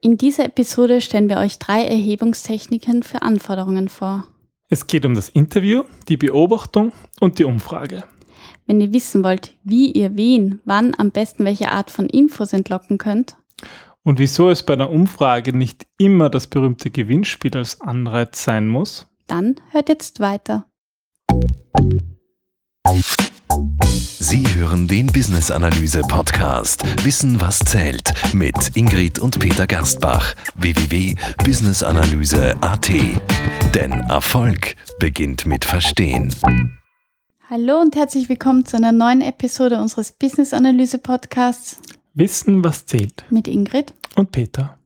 In dieser Episode stellen wir euch drei Erhebungstechniken für Anforderungen vor. Es geht um das Interview, die Beobachtung und die Umfrage. Wenn ihr wissen wollt, wie ihr wen, wann am besten welche Art von Infos entlocken könnt Und wieso es bei einer Umfrage nicht immer das berühmte Gewinnspiel als Anreiz sein muss, dann hört jetzt weiter. Sie hören den Business Analyse Podcast Wissen was zählt mit Ingrid und Peter Gerstbach www.businessanalyse.at. Denn Erfolg beginnt mit Verstehen. Hallo und herzlich willkommen zu einer neuen Episode unseres Business Analyse Podcasts Wissen, was zählt. mit Ingrid. Und Peter.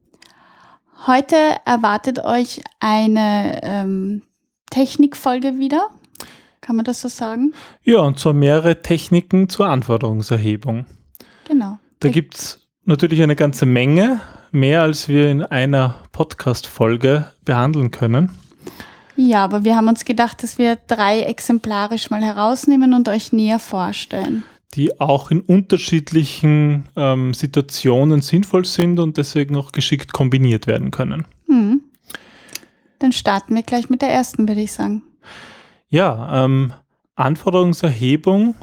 Heute erwartet euch eine ähm, Technikfolge wieder. Kann man das so sagen? Ja, und zwar mehrere Techniken zur Anforderungserhebung. Genau. Da gibt es natürlich eine ganze Menge, mehr als wir in einer Podcast-Folge behandeln können. Ja, aber wir haben uns gedacht, dass wir drei exemplarisch mal herausnehmen und euch näher vorstellen. die auch in unterschiedlichen ähm, Situationen sinnvoll sind und deswegen auch geschickt kombiniert werden können. Hm. Dann starten wir gleich mit der ersten, würde ich sagen. Ja, ähm, Anforderungserhebung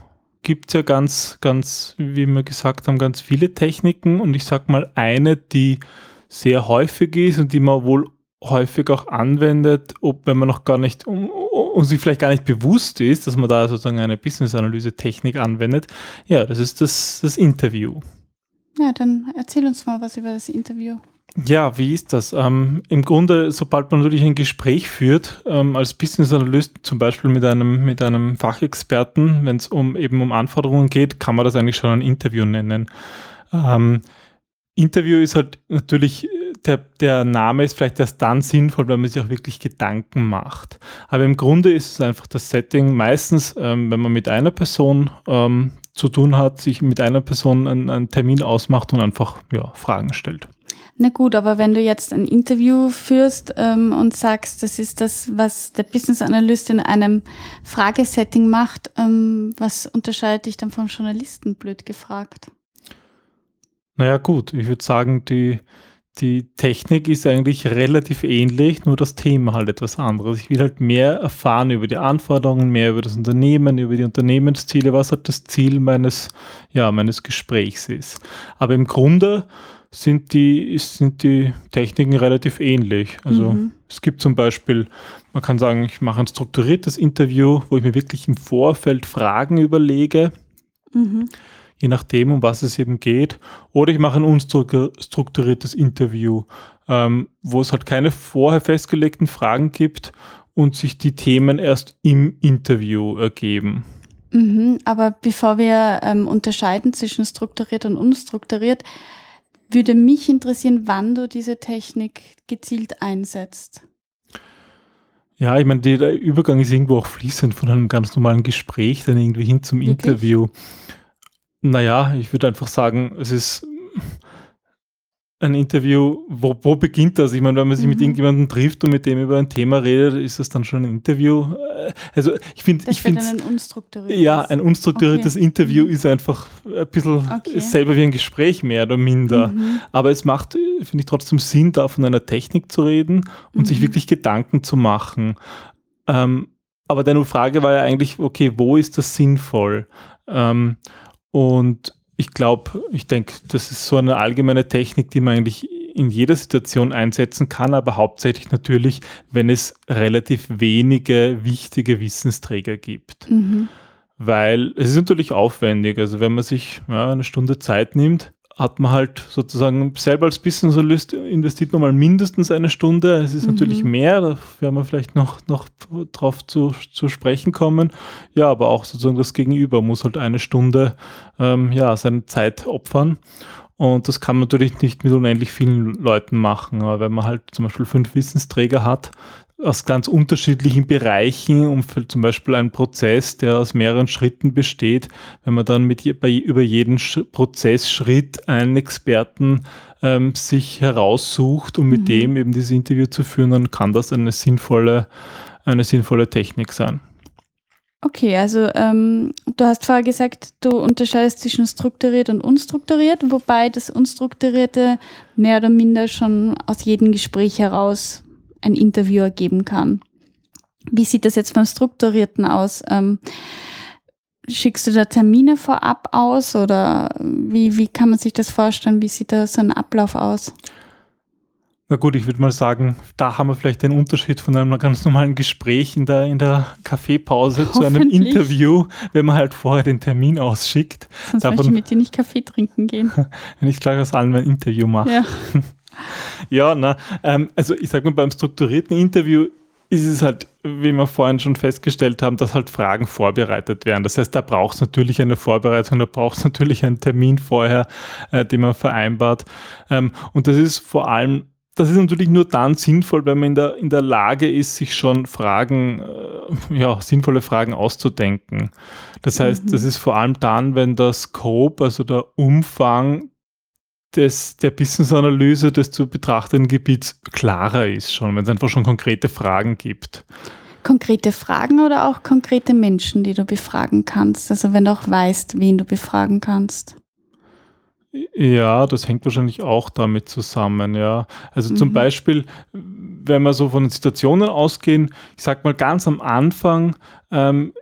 gibt es ja ganz, ganz, wie wir gesagt haben, ganz viele Techniken und ich sag mal eine, die sehr häufig ist und die man wohl häufig auch anwendet, ob wenn man noch gar nicht um, um sich vielleicht gar nicht bewusst ist, dass man da sozusagen eine Business-Analyse-Technik anwendet. Ja, das ist das, das Interview. Ja, dann erzähl uns mal was über das Interview. Ja, wie ist das? Ähm, Im Grunde, sobald man natürlich ein Gespräch führt, ähm, als Business Analyst zum Beispiel mit einem, mit einem Fachexperten, wenn es um eben um Anforderungen geht, kann man das eigentlich schon ein Interview nennen. Ähm, Interview ist halt natürlich, der, der Name ist vielleicht erst dann sinnvoll, wenn man sich auch wirklich Gedanken macht. Aber im Grunde ist es einfach das Setting, meistens, ähm, wenn man mit einer Person ähm, zu tun hat, sich mit einer Person einen, einen Termin ausmacht und einfach ja, Fragen stellt. Na gut, aber wenn du jetzt ein Interview führst ähm, und sagst, das ist das, was der Business Analyst in einem Fragesetting macht, ähm, was unterscheidet dich dann vom Journalisten, blöd gefragt? Naja, gut, ich würde sagen, die, die Technik ist eigentlich relativ ähnlich, nur das Thema halt etwas anderes. Ich will halt mehr erfahren über die Anforderungen, mehr über das Unternehmen, über die Unternehmensziele, was halt das Ziel meines, ja, meines Gesprächs ist. Aber im Grunde sind die, sind die Techniken relativ ähnlich. Also Mhm. es gibt zum Beispiel, man kann sagen, ich mache ein strukturiertes Interview, wo ich mir wirklich im Vorfeld Fragen überlege, Mhm. je nachdem, um was es eben geht. Oder ich mache ein unstrukturiertes Interview, ähm, wo es halt keine vorher festgelegten Fragen gibt und sich die Themen erst im Interview ergeben. Mhm. Aber bevor wir ähm, unterscheiden zwischen strukturiert und unstrukturiert, würde mich interessieren, wann du diese Technik gezielt einsetzt. Ja, ich meine, der Übergang ist irgendwo auch fließend von einem ganz normalen Gespräch dann irgendwie hin zum Wirklich? Interview. Naja, ich würde einfach sagen, es ist ein Interview, wo, wo beginnt das? Ich meine, wenn man sich mit Mhm. irgendjemandem trifft und mit dem über ein Thema redet, ist das dann schon ein Interview? Äh, Also ich finde, ich finde ein unstrukturiertes. ja, ein unstrukturiertes Okay. Interview Mhm. ist einfach ein bisschen Okay. selber wie ein Gespräch mehr oder minder. Mhm. Aber es macht, finde ich, trotzdem Sinn, da von einer Technik zu reden und sich Mhm. wirklich Gedanken zu machen. Ähm, aber deine Frage war ja eigentlich, okay, wo ist das sinnvoll? Ähm, und ich glaube, ich denke, das ist so eine allgemeine Technik, die man eigentlich in jeder Situation einsetzen kann, aber hauptsächlich natürlich, wenn es relativ wenige wichtige Wissensträger gibt Mhm. weil es ist natürlich aufwendig. Also wenn man sich ja, eine Stunde Zeit nimmt, hat man halt sozusagen selber als Business Analyst investiert man mal mindestens eine Stunde. Es ist Mhm. natürlich mehr, da werden wir vielleicht noch, noch drauf zu, zu sprechen kommen. Ja, aber auch sozusagen das Gegenüber muss halt eine Stunde ähm, ja, seine Zeit opfern. Und das kann man natürlich nicht mit unendlich vielen Leuten machen. Aber wenn man halt zum Beispiel fünf Wissensträger hat, aus ganz unterschiedlichen Bereichen, um zum Beispiel einen Prozess, der aus mehreren Schritten besteht, wenn man dann mit bei, über jeden Sch Prozessschritt einen Experten ähm, sich heraussucht, um mit Mhm. dem eben dieses Interview zu führen, dann kann das eine sinnvolle, eine sinnvolle Technik sein. Okay, also ähm, du hast vorher gesagt, du unterscheidest zwischen strukturiert und unstrukturiert, wobei das Unstrukturierte mehr oder minder schon aus jedem Gespräch heraus ein Interview ergeben kann. Wie sieht das jetzt beim Strukturierten aus? Ähm, schickst du da Termine vorab aus oder wie, wie kann man sich das vorstellen? Wie sieht da so ein Ablauf aus? Na gut, ich würde mal sagen, da haben wir vielleicht den Unterschied von einem ganz normalen Gespräch in der, in der Kaffeepause zu einem Interview, wenn man halt vorher den Termin ausschickt. Sonst Davon, möchte ich mit dir nicht Kaffee trinken gehen. wenn ich gleich aus allem ein Interview mache. Ja, ja na, ähm, also ich sage mal, beim strukturierten Interview ist es halt, wie wir vorhin schon festgestellt haben, dass halt Fragen vorbereitet werden. Das heißt, da braucht es natürlich eine Vorbereitung, da braucht es natürlich einen Termin vorher, äh, den man vereinbart. Ähm, und das ist vor allem das ist natürlich nur dann sinnvoll, wenn man in der, in der Lage ist, sich schon Fragen, äh, ja, sinnvolle Fragen auszudenken. Das heißt, mhm. das ist vor allem dann, wenn der Scope, also der Umfang des, der Business-Analyse des zu betrachtenden Gebiets klarer ist schon, wenn es einfach schon konkrete Fragen gibt. Konkrete Fragen oder auch konkrete Menschen, die du befragen kannst? Also wenn du auch weißt, wen du befragen kannst. Ja, das hängt wahrscheinlich auch damit zusammen, ja. Also mhm. zum Beispiel, wenn wir so von Situationen ausgehen, ich sag mal ganz am Anfang, ähm,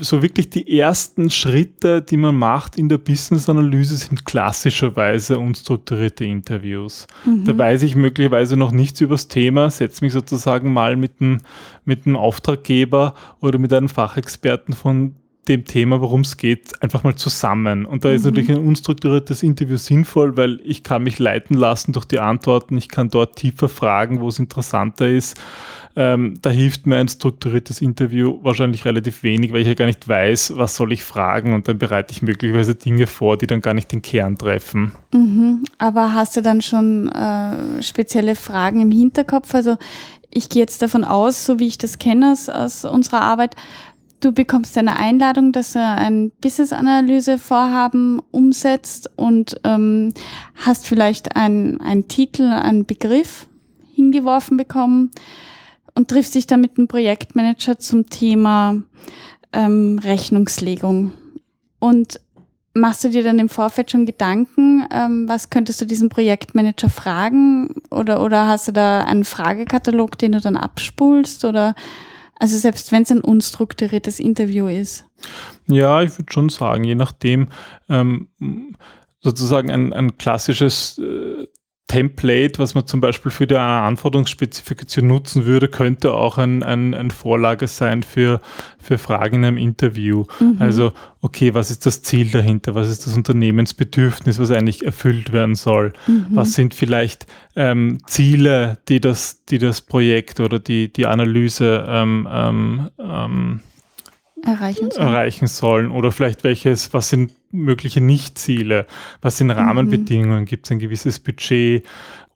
so wirklich die ersten Schritte, die man macht in der Business-Analyse, sind klassischerweise unstrukturierte Interviews. Mhm. Da weiß ich möglicherweise noch nichts über das Thema, setze mich sozusagen mal mit einem, mit Auftraggeber oder mit einem Fachexperten von dem Thema, worum es geht, einfach mal zusammen. Und da ist mhm. natürlich ein unstrukturiertes Interview sinnvoll, weil ich kann mich leiten lassen durch die Antworten, ich kann dort tiefer fragen, wo es interessanter ist. Ähm, da hilft mir ein strukturiertes Interview wahrscheinlich relativ wenig, weil ich ja gar nicht weiß, was soll ich fragen und dann bereite ich möglicherweise Dinge vor, die dann gar nicht den Kern treffen. Mhm. Aber hast du dann schon äh, spezielle Fragen im Hinterkopf? Also ich gehe jetzt davon aus, so wie ich das kenne aus, unserer Arbeit, Du bekommst eine Einladung, dass er ein Business-Analyse-Vorhaben umsetzt und ähm, hast vielleicht einen Titel, einen Begriff hingeworfen bekommen und triffst dich dann mit dem Projektmanager zum Thema ähm, Rechnungslegung. Und machst du dir dann im Vorfeld schon Gedanken, ähm, was könntest du diesem Projektmanager fragen? Oder, oder hast du da einen Fragekatalog, den du dann abspulst? Oder also selbst wenn es ein unstrukturiertes Interview ist. Ja, ich würde schon sagen, je nachdem, ähm, sozusagen ein, ein klassisches äh, Template, was man zum Beispiel für die Anforderungsspezifikation nutzen würde, könnte auch ein, ein, ein Vorlage sein für, für Fragen in einem Interview. Mhm. Also, okay, was ist das Ziel dahinter? Was ist das Unternehmensbedürfnis, was eigentlich erfüllt werden soll? Mhm. Was sind vielleicht ähm, Ziele, die das, die das Projekt oder die, die Analyse ähm, ähm, ähm erreichen sollen. erreichen sollen? Oder vielleicht welches, was sind mögliche Nichtziele? Was sind. Rahmenbedingungen? Mhm. Gibt es ein gewisses Budget?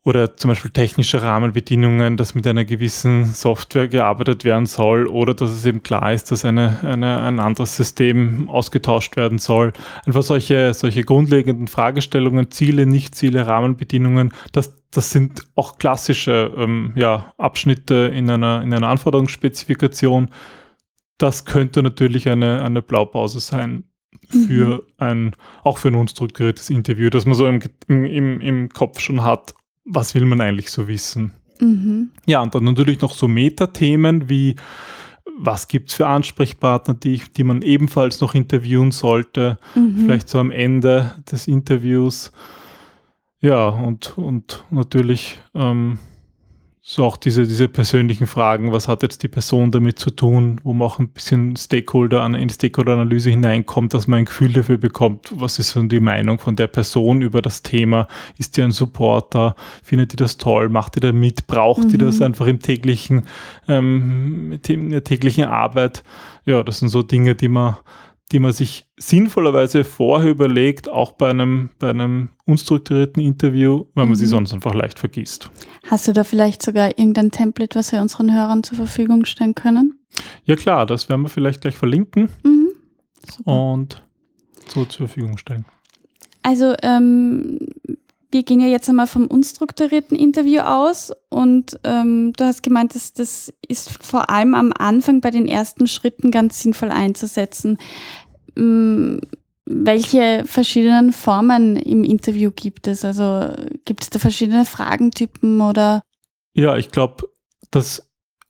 Oder zum Beispiel technische Rahmenbedingungen, dass mit einer gewissen Software gearbeitet werden soll oder dass es eben klar ist, dass eine, eine, ein anderes System ausgetauscht werden soll. Einfach solche, solche grundlegenden Fragestellungen, Ziele, Nichtziele, Rahmenbedingungen, das, das sind auch klassische ähm, ja, Abschnitte in einer, in einer Anforderungsspezifikation, das könnte natürlich eine, eine Blaupause sein für mhm. ein, auch für ein unstrukturiertes Interview, dass man so im, im, im Kopf schon hat, was will man eigentlich so wissen. Mhm. Ja, und dann natürlich noch so Metathemen wie, was gibt es für Ansprechpartner, die, die man ebenfalls noch interviewen sollte, mhm. vielleicht so am Ende des Interviews. Ja, und, und natürlich ähm, so auch diese, diese persönlichen Fragen, was hat jetzt die Person damit zu tun, wo man auch ein bisschen Stakeholder in die Stakeholder-Analyse hineinkommt, dass man ein Gefühl dafür bekommt, was ist so die Meinung von der Person über das Thema, ist die ein Supporter, findet die das toll, macht die da mit, braucht mhm. die das einfach im täglichen, ähm, in der täglichen Arbeit. Ja, das sind so Dinge, die man die man sich sinnvollerweise vorher überlegt, auch bei einem, bei einem unstrukturierten Interview, weil man mhm. sie sonst einfach leicht vergisst. Hast du da vielleicht sogar irgendein Template, was wir unseren Hörern zur Verfügung stellen können? Ja klar, das werden wir vielleicht gleich verlinken mhm. und so zur Verfügung stellen. Also ähm, wir gehen ja jetzt einmal vom unstrukturierten Interview aus und ähm, du hast gemeint, dass das ist vor allem am Anfang bei den ersten Schritten ganz sinnvoll einzusetzen. Ähm, welche verschiedenen Formen im Interview gibt es? Also gibt es da verschiedene Fragentypen oder? Ja, ich glaube, das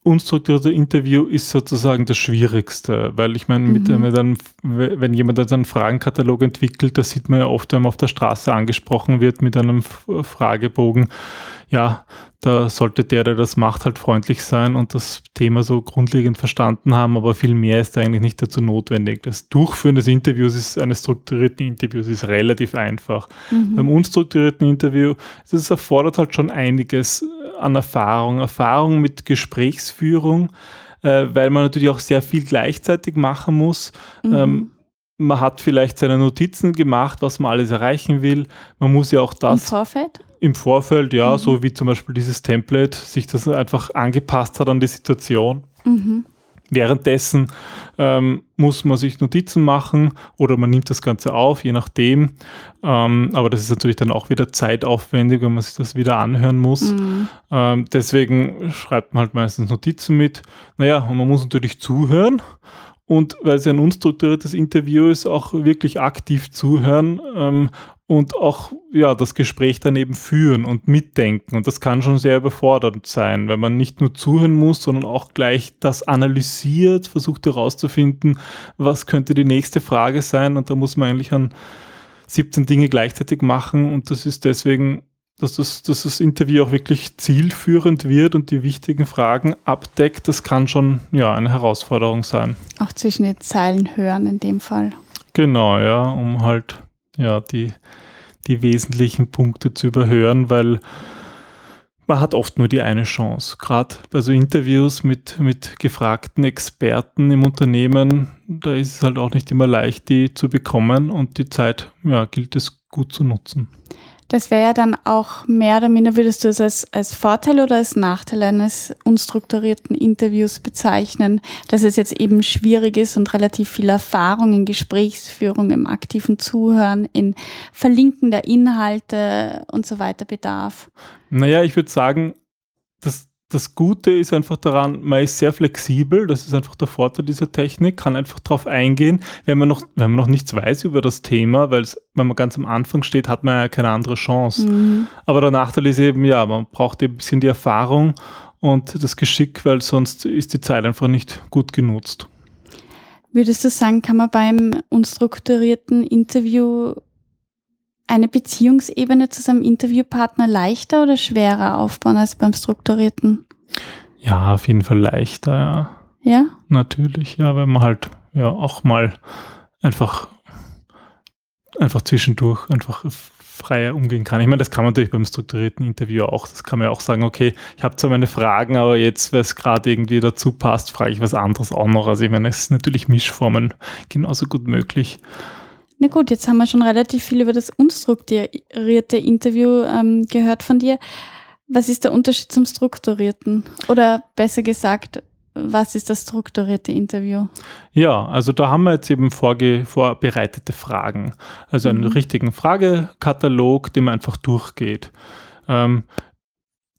unstrukturierte Interview ist sozusagen das Schwierigste, weil ich meine, mit, mhm. mit wenn jemand einen Fragenkatalog entwickelt, das sieht man ja oft, wenn man auf der Straße angesprochen wird mit einem Fragebogen, ja, da sollte der, der das macht, halt freundlich sein und das Thema so grundlegend verstanden haben, aber viel mehr ist eigentlich nicht dazu notwendig. Das Durchführen des Interviews ist, eines strukturierten Interviews ist relativ einfach. Mhm. Beim unstrukturierten Interview, das erfordert halt schon einiges an Erfahrung, Erfahrung mit Gesprächsführung, äh, weil man natürlich auch sehr viel gleichzeitig machen muss. Mhm. Ähm, man hat vielleicht seine Notizen gemacht, was man alles erreichen will. Man muss ja auch das. Im Vorfeld? Im Vorfeld, ja, mhm. so wie zum Beispiel dieses Template, sich das einfach angepasst hat an die Situation. Mhm. Währenddessen ähm, muss man sich Notizen machen oder man nimmt das Ganze auf, je nachdem. Ähm, aber das ist natürlich dann auch wieder zeitaufwendig, wenn man sich das wieder anhören muss. Mhm. Ähm, deswegen schreibt man halt meistens Notizen mit. Naja, und man muss natürlich zuhören. Und weil es ein unstrukturiertes Interview ist, auch wirklich aktiv zuhören ähm, und auch ja, das Gespräch daneben führen und mitdenken. Und das kann schon sehr überfordernd sein, wenn man nicht nur zuhören muss, sondern auch gleich das analysiert, versucht herauszufinden, was könnte die nächste Frage sein. Und da muss man eigentlich an 17 Dinge gleichzeitig machen. Und das ist deswegen, dass das, dass das Interview auch wirklich zielführend wird und die wichtigen Fragen abdeckt. Das kann schon ja, eine Herausforderung sein. Auch zwischen den Zeilen hören in dem Fall. Genau, ja, um halt ja, die, die wesentlichen Punkte zu überhören, weil man hat oft nur die eine Chance. Gerade bei so Interviews mit, mit gefragten Experten im Unternehmen, da ist es halt auch nicht immer leicht, die zu bekommen und die Zeit ja, gilt es gut zu nutzen. Das wäre ja dann auch mehr oder minder, würdest du es als, als Vorteil oder als Nachteil eines unstrukturierten Interviews bezeichnen, dass es jetzt eben schwierig ist und relativ viel Erfahrung in Gesprächsführung, im aktiven Zuhören, in Verlinken der Inhalte und so weiter bedarf? Naja, ich würde sagen, das, das Gute ist einfach daran, man ist sehr flexibel, das ist einfach der Vorteil dieser Technik, kann einfach darauf eingehen, wenn man noch, wenn man noch nichts weiß über das Thema, weil wenn man ganz am Anfang steht, hat man ja keine andere Chance. Mhm. Aber der Nachteil ist eben, ja, man braucht ein bisschen die Erfahrung und das Geschick, weil sonst ist die Zeit einfach nicht gut genutzt. Würdest du sagen, kann man beim unstrukturierten Interview eine Beziehungsebene zu seinem Interviewpartner leichter oder schwerer aufbauen als beim strukturierten? Ja, auf jeden Fall leichter, ja. Ja? Natürlich, ja, wenn man halt ja auch mal einfach, einfach zwischendurch einfach freier umgehen kann. Ich meine, das kann man natürlich beim strukturierten Interview auch. Das kann man ja auch sagen, okay, ich habe zwar meine Fragen, aber jetzt, weil es gerade irgendwie dazu passt, frage ich was anderes auch noch. Also ich meine, es ist natürlich Mischformen genauso gut möglich. Na gut, jetzt haben wir schon relativ viel über das unstrukturierte Interview ähm, gehört von dir. Was ist der Unterschied zum strukturierten? Oder besser gesagt, was ist das strukturierte Interview? Ja, also da haben wir jetzt eben vorbereitete Fragen. Also einen mhm. richtigen Fragekatalog, den man einfach durchgeht. Ähm,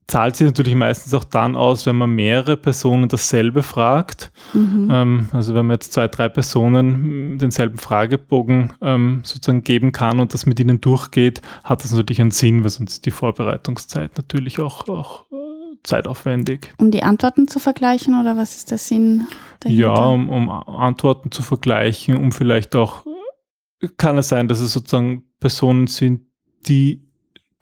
zahlt sich natürlich meistens auch dann aus, wenn man mehrere Personen dasselbe fragt. Mhm. Ähm, also wenn man jetzt zwei, drei Personen denselben Fragebogen ähm, sozusagen geben kann und das mit ihnen durchgeht, hat das natürlich einen Sinn, weil sonst ist die Vorbereitungszeit natürlich auch, auch äh, zeitaufwendig. Um die Antworten zu vergleichen oder was ist der Sinn dahinter? Ja, um, um Antworten zu vergleichen, um vielleicht auch, kann es sein, dass es sozusagen Personen sind, die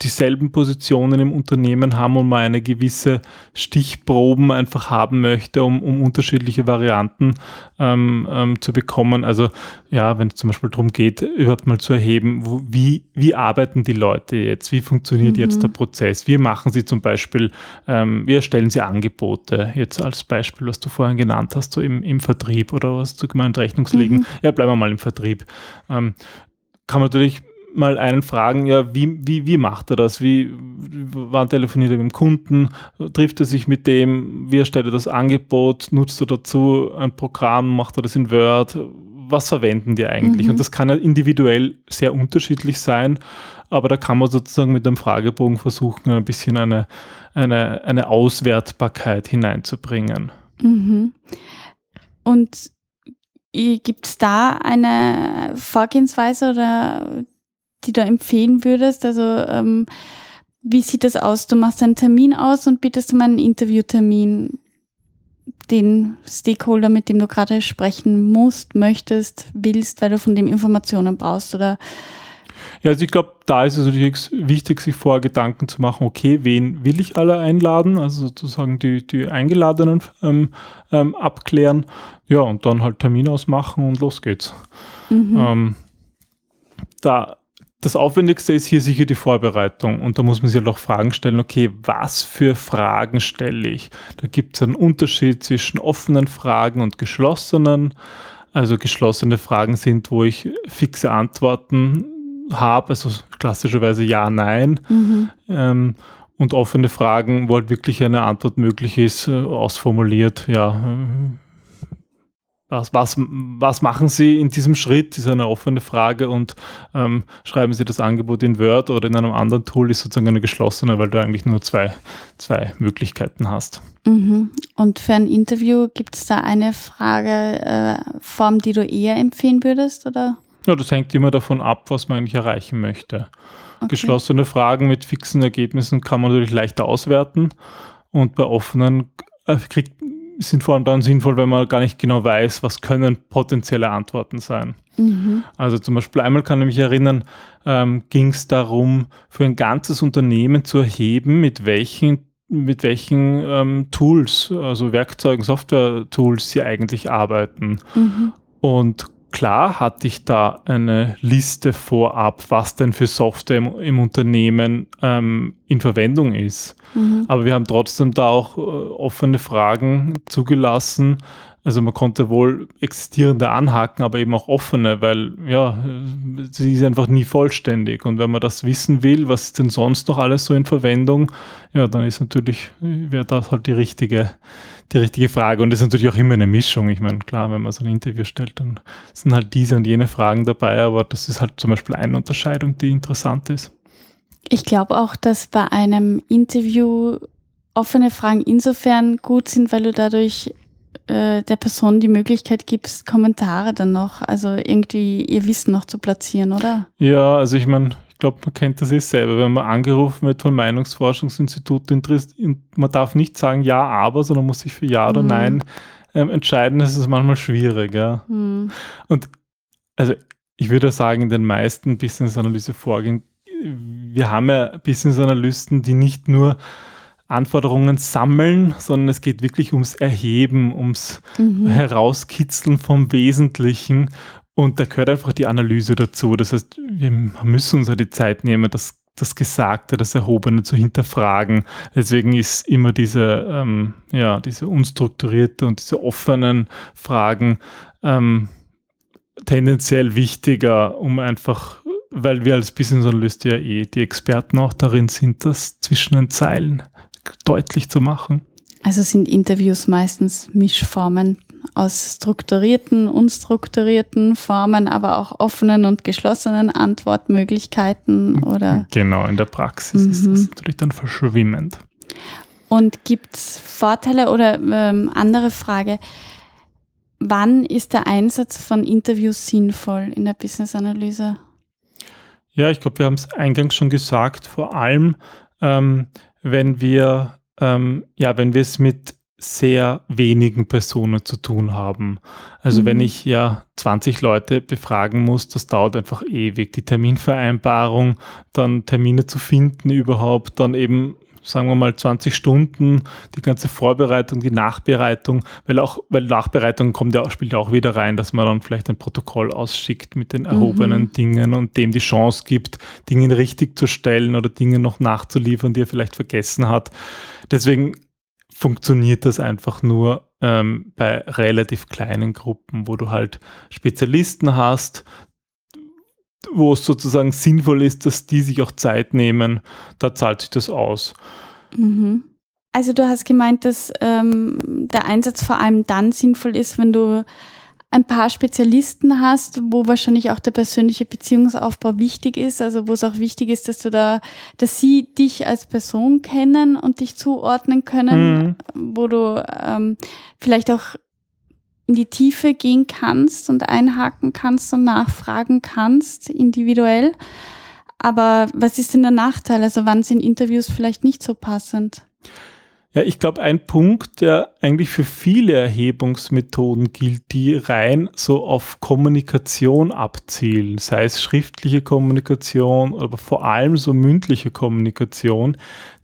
dieselben Positionen im Unternehmen haben und man eine gewisse Stichproben einfach haben möchte, um, um unterschiedliche Varianten ähm, ähm, zu bekommen. Also ja, wenn es zum Beispiel darum geht, überhaupt mal zu erheben, wo, wie, wie arbeiten die Leute jetzt, wie funktioniert mhm. jetzt der Prozess, wie machen sie zum Beispiel, ähm, wie erstellen sie Angebote, jetzt als Beispiel, was du vorhin genannt hast, so im, im Vertrieb oder was du gemeint, Rechnungslegen, mhm. ja, bleiben wir mal im Vertrieb. Ähm, kann man natürlich mal einen fragen, ja, wie, wie, wie macht er das? Wie, wann telefoniert er mit dem Kunden? Trifft er sich mit dem? Wie erstellt er das Angebot? Nutzt er dazu ein Programm? Macht er das in Word? was verwenden die eigentlich? Mhm. Und das kann ja individuell sehr unterschiedlich sein, aber da kann man sozusagen mit dem Fragebogen versuchen, ein bisschen eine, eine, eine Auswertbarkeit hineinzubringen. Mhm. Und gibt es da eine Vorgehensweise oder die du empfehlen würdest? Also ähm, wie sieht das aus? Du machst einen Termin aus und bietest um einen Interviewtermin den Stakeholder, mit dem du gerade sprechen musst, möchtest, willst, weil du von dem Informationen brauchst oder ja, also ich glaube, da ist es natürlich wichtig, sich vorher Gedanken zu machen, okay, wen will ich alle einladen, also sozusagen die, die Eingeladenen ähm, ähm, abklären, ja, und dann halt Termin ausmachen und los geht's. Mhm. Ähm, da das Aufwendigste ist hier sicher die Vorbereitung und da muss man sich halt auch Fragen stellen, okay, was für Fragen stelle ich? Da gibt es einen Unterschied zwischen offenen Fragen und geschlossenen. Also geschlossene Fragen sind, wo ich fixe Antworten habe, also klassischerweise ja, nein. Mhm. Ähm, und offene Fragen, wo halt wirklich eine Antwort möglich ist, äh, ausformuliert, ja, was, was, was machen Sie in diesem Schritt, Das ist eine offene Frage und ähm, schreiben Sie das Angebot in Word oder in einem anderen Tool, ist sozusagen eine geschlossene, weil du eigentlich nur zwei, zwei Möglichkeiten hast. Mhm. Und für ein Interview gibt es da eine Frageform, äh, die du eher empfehlen würdest? Oder? Ja, das hängt immer davon ab, was man eigentlich erreichen möchte. Okay. Geschlossene Fragen mit fixen Ergebnissen kann man natürlich leichter auswerten und bei offenen äh, kriegt sind vor allem dann sinnvoll, wenn man gar nicht genau weiß, was können potenzielle Antworten sein. Mhm. Also zum Beispiel einmal kann ich mich erinnern, ähm, ging es darum, für ein ganzes Unternehmen zu erheben, mit welchen mit welchen ähm, Tools, also Werkzeugen, Software-Tools sie eigentlich arbeiten. Mhm. Und klar hatte ich da eine Liste vorab, was denn für Software im, im Unternehmen ähm, in Verwendung ist. Mhm. Aber wir haben trotzdem da auch äh, offene Fragen zugelassen. Also man konnte wohl existierende anhaken, aber eben auch offene, weil ja, sie ist einfach nie vollständig. Und wenn man das wissen will, was ist denn sonst noch alles so in Verwendung, ja, dann ist natürlich, wäre das halt die richtige, die richtige Frage. Und das ist natürlich auch immer eine Mischung. Ich meine, klar, wenn man so ein Interview stellt, dann sind halt diese und jene Fragen dabei, aber das ist halt zum Beispiel eine Unterscheidung, die interessant ist. Ich glaube auch, dass bei einem Interview offene Fragen insofern gut sind, weil du dadurch äh, der Person die Möglichkeit gibst, Kommentare dann noch, also irgendwie ihr Wissen noch zu platzieren, oder? Ja, also ich meine, ich glaube, man kennt das eh selber, wenn man angerufen wird vom Meinungsforschungsinstitut, man darf nicht sagen ja, aber, sondern muss sich für ja oder mhm. nein ähm, entscheiden, das ist manchmal schwierig. Ja. Mhm. Und also ich würde sagen, in den meisten Business-Analyse-Vorgängen wir haben ja Business Analysten, die nicht nur Anforderungen sammeln, sondern es geht wirklich ums Erheben, ums mhm. Herauskitzeln vom Wesentlichen. Und da gehört einfach die Analyse dazu. Das heißt, wir müssen uns ja die Zeit nehmen, das, das Gesagte, das Erhobene zu hinterfragen. Deswegen ist immer diese, ähm, ja, diese unstrukturierte und diese offenen Fragen ähm, tendenziell wichtiger, um einfach weil wir als Business Analyst ja eh die Experten auch darin sind, das zwischen den Zeilen deutlich zu machen. Also sind Interviews meistens Mischformen aus strukturierten, unstrukturierten Formen, aber auch offenen und geschlossenen Antwortmöglichkeiten oder? Genau, in der Praxis mhm. ist das natürlich dann verschwimmend. Und gibt es Vorteile oder ähm, andere Frage? Wann ist der Einsatz von Interviews sinnvoll in der Business-Analyse? Ja, ich glaube, wir haben es eingangs schon gesagt, vor allem ähm, wenn wir ähm, ja, wenn wir es mit sehr wenigen Personen zu tun haben. Also mhm. wenn ich ja 20 Leute befragen muss, das dauert einfach ewig. Die Terminvereinbarung, dann Termine zu finden überhaupt, dann eben sagen wir mal 20 Stunden, die ganze Vorbereitung, die Nachbereitung, weil auch, weil Nachbereitung kommt ja, spielt ja auch wieder rein, dass man dann vielleicht ein Protokoll ausschickt mit den erhobenen mhm. Dingen und dem die Chance gibt, Dinge richtig zu stellen oder Dinge noch nachzuliefern, die er vielleicht vergessen hat. Deswegen funktioniert das einfach nur ähm, bei relativ kleinen Gruppen, wo du halt Spezialisten hast, wo es sozusagen sinnvoll ist, dass die sich auch Zeit nehmen, da zahlt sich das aus. Mhm. Also du hast gemeint, dass ähm, der Einsatz vor allem dann sinnvoll ist, wenn du ein paar Spezialisten hast, wo wahrscheinlich auch der persönliche Beziehungsaufbau wichtig ist, also wo es auch wichtig ist, dass du da, dass sie dich als Person kennen und dich zuordnen können, mhm. wo du ähm, vielleicht auch in die Tiefe gehen kannst und einhaken kannst und nachfragen kannst, individuell. Aber was ist denn der Nachteil? Also wann sind Interviews vielleicht nicht so passend? Ja, ich glaube, ein Punkt, der eigentlich für viele Erhebungsmethoden gilt, die rein so auf Kommunikation abzielen, sei es schriftliche Kommunikation, aber vor allem so mündliche Kommunikation,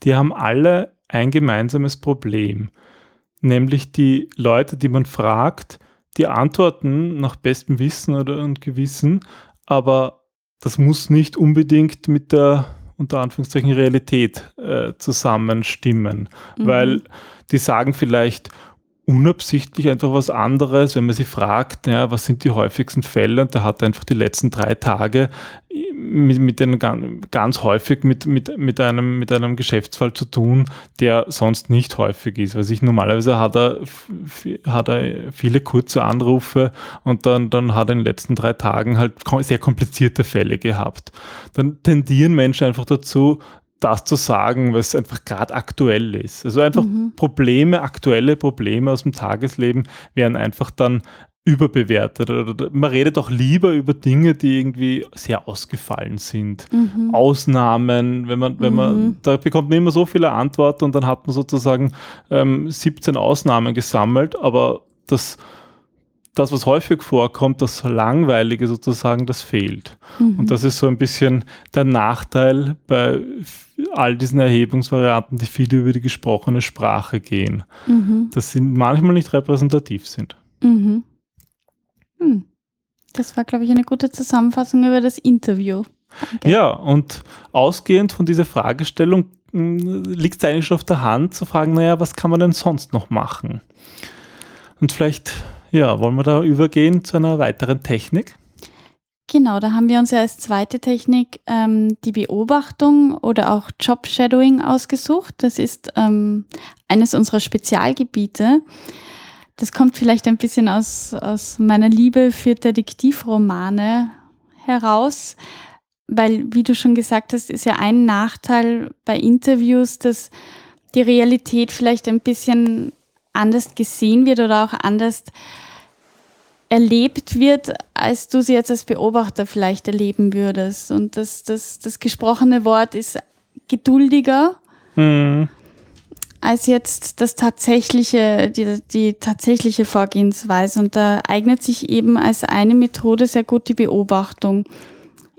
die haben alle ein gemeinsames Problem. Nämlich die Leute, die man fragt, die antworten nach bestem Wissen oder und Gewissen, aber das muss nicht unbedingt mit der unter Anführungszeichen Realität äh, zusammenstimmen, mhm. weil die sagen vielleicht unabsichtlich einfach was anderes, wenn man sie fragt, ja, was sind die häufigsten Fälle und der hat einfach die letzten drei Tage mit, mit einem, ganz häufig mit, mit, mit, einem, mit einem Geschäftsfall zu tun, der sonst nicht häufig ist. Weil sich normalerweise hat er, hat er viele kurze Anrufe und dann, dann hat er in den letzten drei Tagen halt sehr komplizierte Fälle gehabt. Dann tendieren Menschen einfach dazu, das zu sagen, was einfach gerade aktuell ist. Also einfach mhm. Probleme, aktuelle Probleme aus dem Tagesleben werden einfach dann überbewertet. Oder man redet auch lieber über Dinge, die irgendwie sehr ausgefallen sind. Mhm. Ausnahmen, wenn man, wenn man, mhm. da bekommt man immer so viele Antworten und dann hat man sozusagen ähm, 17 Ausnahmen gesammelt, aber das, das, was häufig vorkommt, das Langweilige sozusagen, das fehlt. Mhm. Und das ist so ein bisschen der Nachteil bei all diesen Erhebungsvarianten, die viel über die gesprochene Sprache gehen, mhm. dass sie manchmal nicht repräsentativ sind. Mhm. Hm. Das war, glaube ich, eine gute Zusammenfassung über das Interview. Danke. Ja, und ausgehend von dieser Fragestellung hm, liegt es eigentlich schon auf der Hand zu fragen, naja, was kann man denn sonst noch machen? Und vielleicht, ja, wollen wir da übergehen zu einer weiteren Technik? Genau, da haben wir uns ja als zweite Technik ähm, die Beobachtung oder auch Job Shadowing ausgesucht. Das ist ähm, eines unserer Spezialgebiete. Das kommt vielleicht ein bisschen aus, aus meiner Liebe für Detektivromane heraus, weil, wie du schon gesagt hast, ist ja ein Nachteil bei Interviews, dass die Realität vielleicht ein bisschen anders gesehen wird oder auch anders erlebt wird, als du sie jetzt als Beobachter vielleicht erleben würdest. Und das, das, das gesprochene Wort ist geduldiger. Mhm als jetzt das tatsächliche, die, die tatsächliche Vorgehensweise. Und da eignet sich eben als eine Methode sehr gut die Beobachtung,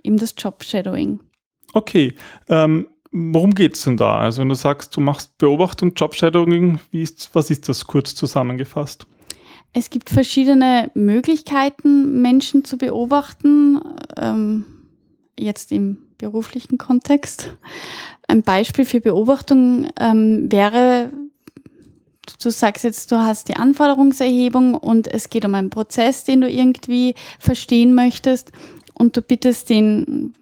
eben das Job-Shadowing. Okay. Ähm, worum geht es denn da? Also wenn du sagst, du machst Beobachtung, Job-Shadowing, was ist das kurz zusammengefasst? Es gibt verschiedene Möglichkeiten, Menschen zu beobachten, ähm, jetzt im beruflichen Kontext. Ein Beispiel für Beobachtung ähm, wäre, du sagst jetzt, du hast die Anforderungserhebung und es geht um einen Prozess, den du irgendwie verstehen möchtest und du bittest den,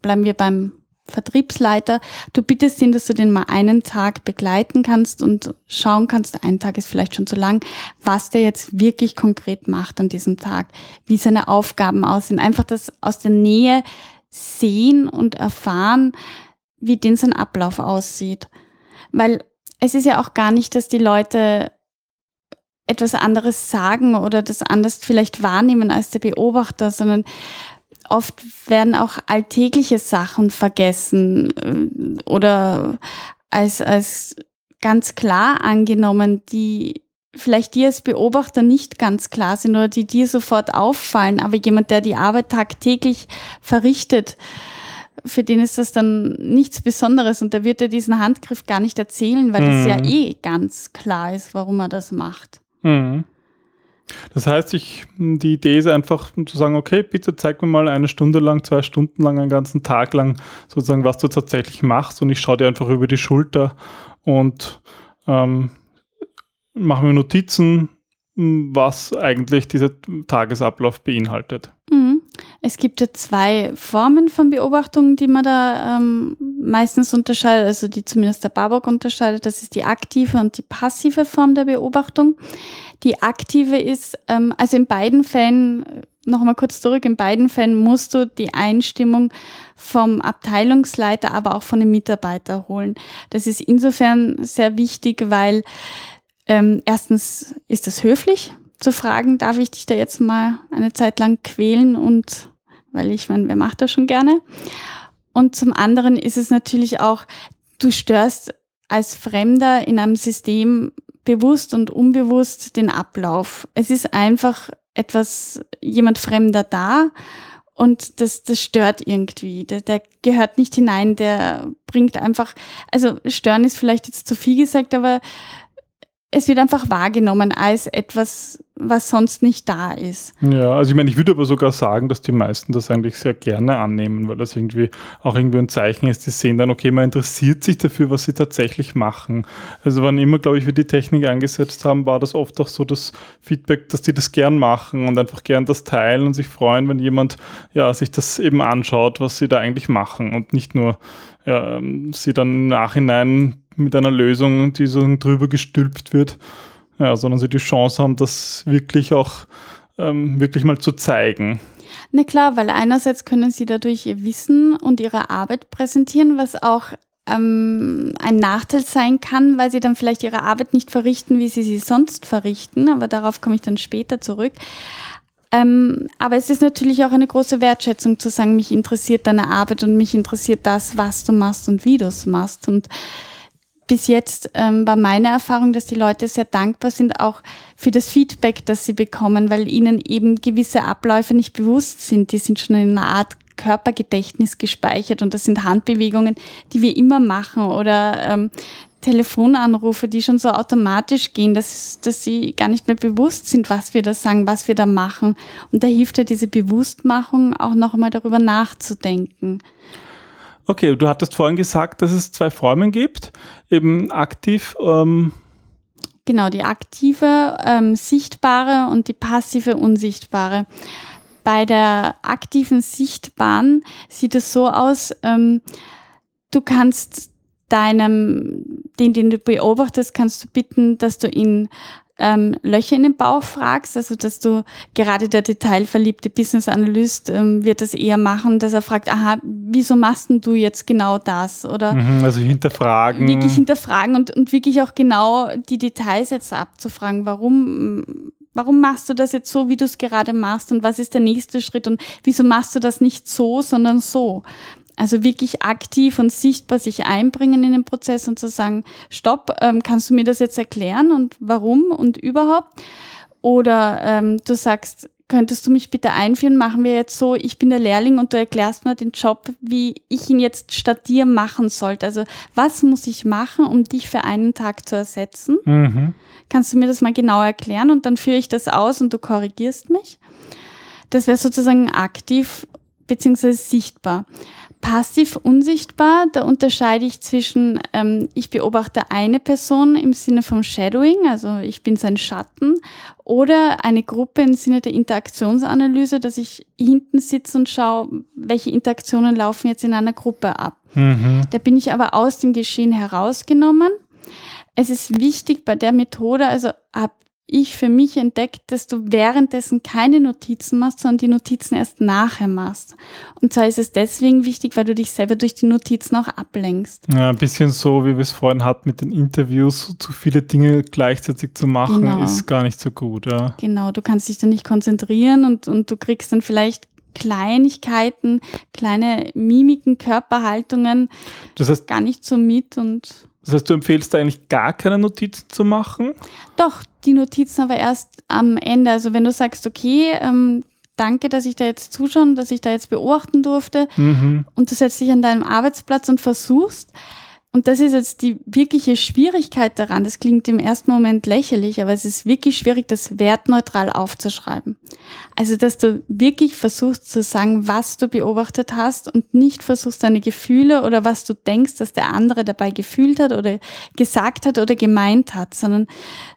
bleiben wir beim Vertriebsleiter, du bittest ihn, dass du den mal einen Tag begleiten kannst und schauen kannst, ein Tag ist vielleicht schon zu lang, was der jetzt wirklich konkret macht an diesem Tag, wie seine Aufgaben aussehen. Einfach das aus der Nähe sehen und erfahren, wie denn sein Ablauf aussieht. Weil es ist ja auch gar nicht, dass die Leute etwas anderes sagen oder das anders vielleicht wahrnehmen als der Beobachter, sondern oft werden auch alltägliche Sachen vergessen äh, oder als, als ganz klar angenommen, die vielleicht dir als Beobachter nicht ganz klar sind oder die dir sofort auffallen, aber jemand, der die Arbeit tagtäglich verrichtet, für den ist das dann nichts Besonderes und der wird dir diesen Handgriff gar nicht erzählen, weil es mhm. ja eh ganz klar ist, warum er das macht. Mhm. Das heißt, ich, die Idee ist einfach zu sagen, okay, bitte zeig mir mal eine Stunde lang, zwei Stunden lang, einen ganzen Tag lang sozusagen, was du tatsächlich machst und ich schaue dir einfach über die Schulter und ähm, mache mir Notizen, was eigentlich dieser Tagesablauf beinhaltet. Mhm. Es gibt ja zwei Formen von Beobachtungen, die man da ähm, meistens unterscheidet, also die zumindest der Babok unterscheidet. Das ist die aktive und die passive Form der Beobachtung. Die aktive ist, ähm, also in beiden Fällen, nochmal kurz zurück, in beiden Fällen musst du die Einstimmung vom Abteilungsleiter, aber auch von den Mitarbeiter holen. Das ist insofern sehr wichtig, weil ähm, erstens ist es höflich, zu fragen, darf ich dich da jetzt mal eine Zeit lang quälen und weil ich meine, wer macht das schon gerne? Und zum anderen ist es natürlich auch, du störst als Fremder in einem System bewusst und unbewusst den Ablauf. Es ist einfach etwas, jemand Fremder da und das, das stört irgendwie. Der, der gehört nicht hinein, der bringt einfach, also stören ist vielleicht jetzt zu viel gesagt, aber es wird einfach wahrgenommen als etwas, was sonst nicht da ist. Ja, also ich meine, ich würde aber sogar sagen, dass die meisten das eigentlich sehr gerne annehmen, weil das irgendwie auch irgendwie ein Zeichen ist, die sehen dann, okay, man interessiert sich dafür, was sie tatsächlich machen. Also wann immer, glaube ich, wir die Technik eingesetzt haben, war das oft auch so das Feedback, dass die das gern machen und einfach gern das teilen und sich freuen, wenn jemand ja sich das eben anschaut, was sie da eigentlich machen und nicht nur ja, sie dann im Nachhinein mit einer Lösung, die so drüber gestülpt wird, ja, sondern sie die Chance haben, das wirklich auch ähm, wirklich mal zu zeigen. Na klar, weil einerseits können sie dadurch ihr Wissen und ihre Arbeit präsentieren, was auch ähm, ein Nachteil sein kann, weil sie dann vielleicht ihre Arbeit nicht verrichten, wie sie sie sonst verrichten. Aber darauf komme ich dann später zurück. Ähm, aber es ist natürlich auch eine große Wertschätzung zu sagen, mich interessiert deine Arbeit und mich interessiert das, was du machst und wie du es machst. Und bis jetzt ähm, war meine Erfahrung, dass die Leute sehr dankbar sind, auch für das Feedback, das sie bekommen, weil ihnen eben gewisse Abläufe nicht bewusst sind. Die sind schon in einer Art Körpergedächtnis gespeichert und das sind Handbewegungen, die wir immer machen oder ähm, Telefonanrufe, die schon so automatisch gehen, dass, dass sie gar nicht mehr bewusst sind, was wir da sagen, was wir da machen. Und da hilft ja diese Bewusstmachung auch noch einmal darüber nachzudenken. Okay, du hattest vorhin gesagt, dass es zwei Formen gibt, eben aktiv. Ähm genau, die aktive, ähm, sichtbare und die passive, unsichtbare. Bei der aktiven, sichtbaren sieht es so aus, ähm, du kannst deinem, den, den du beobachtest, kannst du bitten, dass du ihn ähm, Löcher in den Bauch fragst, also dass du gerade der detailverliebte Business Analyst ähm, wird das eher machen, dass er fragt, aha, wieso machst denn du jetzt genau das? Oder mhm, also hinterfragen. Wirklich hinterfragen und, und wirklich auch genau die Details jetzt abzufragen, warum warum machst du das jetzt so, wie du es gerade machst und was ist der nächste Schritt und wieso machst du das nicht so, sondern so? Also wirklich aktiv und sichtbar sich einbringen in den Prozess und zu sagen, stopp, ähm, kannst du mir das jetzt erklären und warum und überhaupt? Oder ähm, du sagst, könntest du mich bitte einführen? Machen wir jetzt so, ich bin der Lehrling und du erklärst mir den Job, wie ich ihn jetzt statt dir machen sollte. Also was muss ich machen, um dich für einen Tag zu ersetzen? Mhm. Kannst du mir das mal genau erklären und dann führe ich das aus und du korrigierst mich? Das wäre sozusagen aktiv beziehungsweise sichtbar. Passiv unsichtbar, da unterscheide ich zwischen, ähm, ich beobachte eine Person im Sinne vom Shadowing, also ich bin sein Schatten, oder eine Gruppe im Sinne der Interaktionsanalyse, dass ich hinten sitze und schaue, welche Interaktionen laufen jetzt in einer Gruppe ab. Mhm. Da bin ich aber aus dem Geschehen herausgenommen. Es ist wichtig bei der Methode, also ab ich für mich entdeckt, dass du währenddessen keine Notizen machst, sondern die Notizen erst nachher machst. Und zwar ist es deswegen wichtig, weil du dich selber durch die Notizen auch ablenkst. Ja, ein bisschen so, wie wir es vorhin hatten mit den Interviews, zu viele Dinge gleichzeitig zu machen, genau. ist gar nicht so gut. Ja. Genau, du kannst dich dann nicht konzentrieren und, und du kriegst dann vielleicht Kleinigkeiten, kleine Mimiken, Körperhaltungen, das heißt, gar nicht so mit und das heißt, du empfehlst eigentlich gar keine Notizen zu machen? Doch, die Notizen aber erst am Ende. Also wenn du sagst, okay, ähm, danke, dass ich da jetzt zuschauen, dass ich da jetzt beobachten durfte mhm. und du setzt dich an deinem Arbeitsplatz und versuchst, und das ist jetzt die wirkliche Schwierigkeit daran. Das klingt im ersten Moment lächerlich, aber es ist wirklich schwierig, das wertneutral aufzuschreiben. Also, dass du wirklich versuchst zu sagen, was du beobachtet hast und nicht versuchst, deine Gefühle oder was du denkst, dass der andere dabei gefühlt hat oder gesagt hat oder gemeint hat, sondern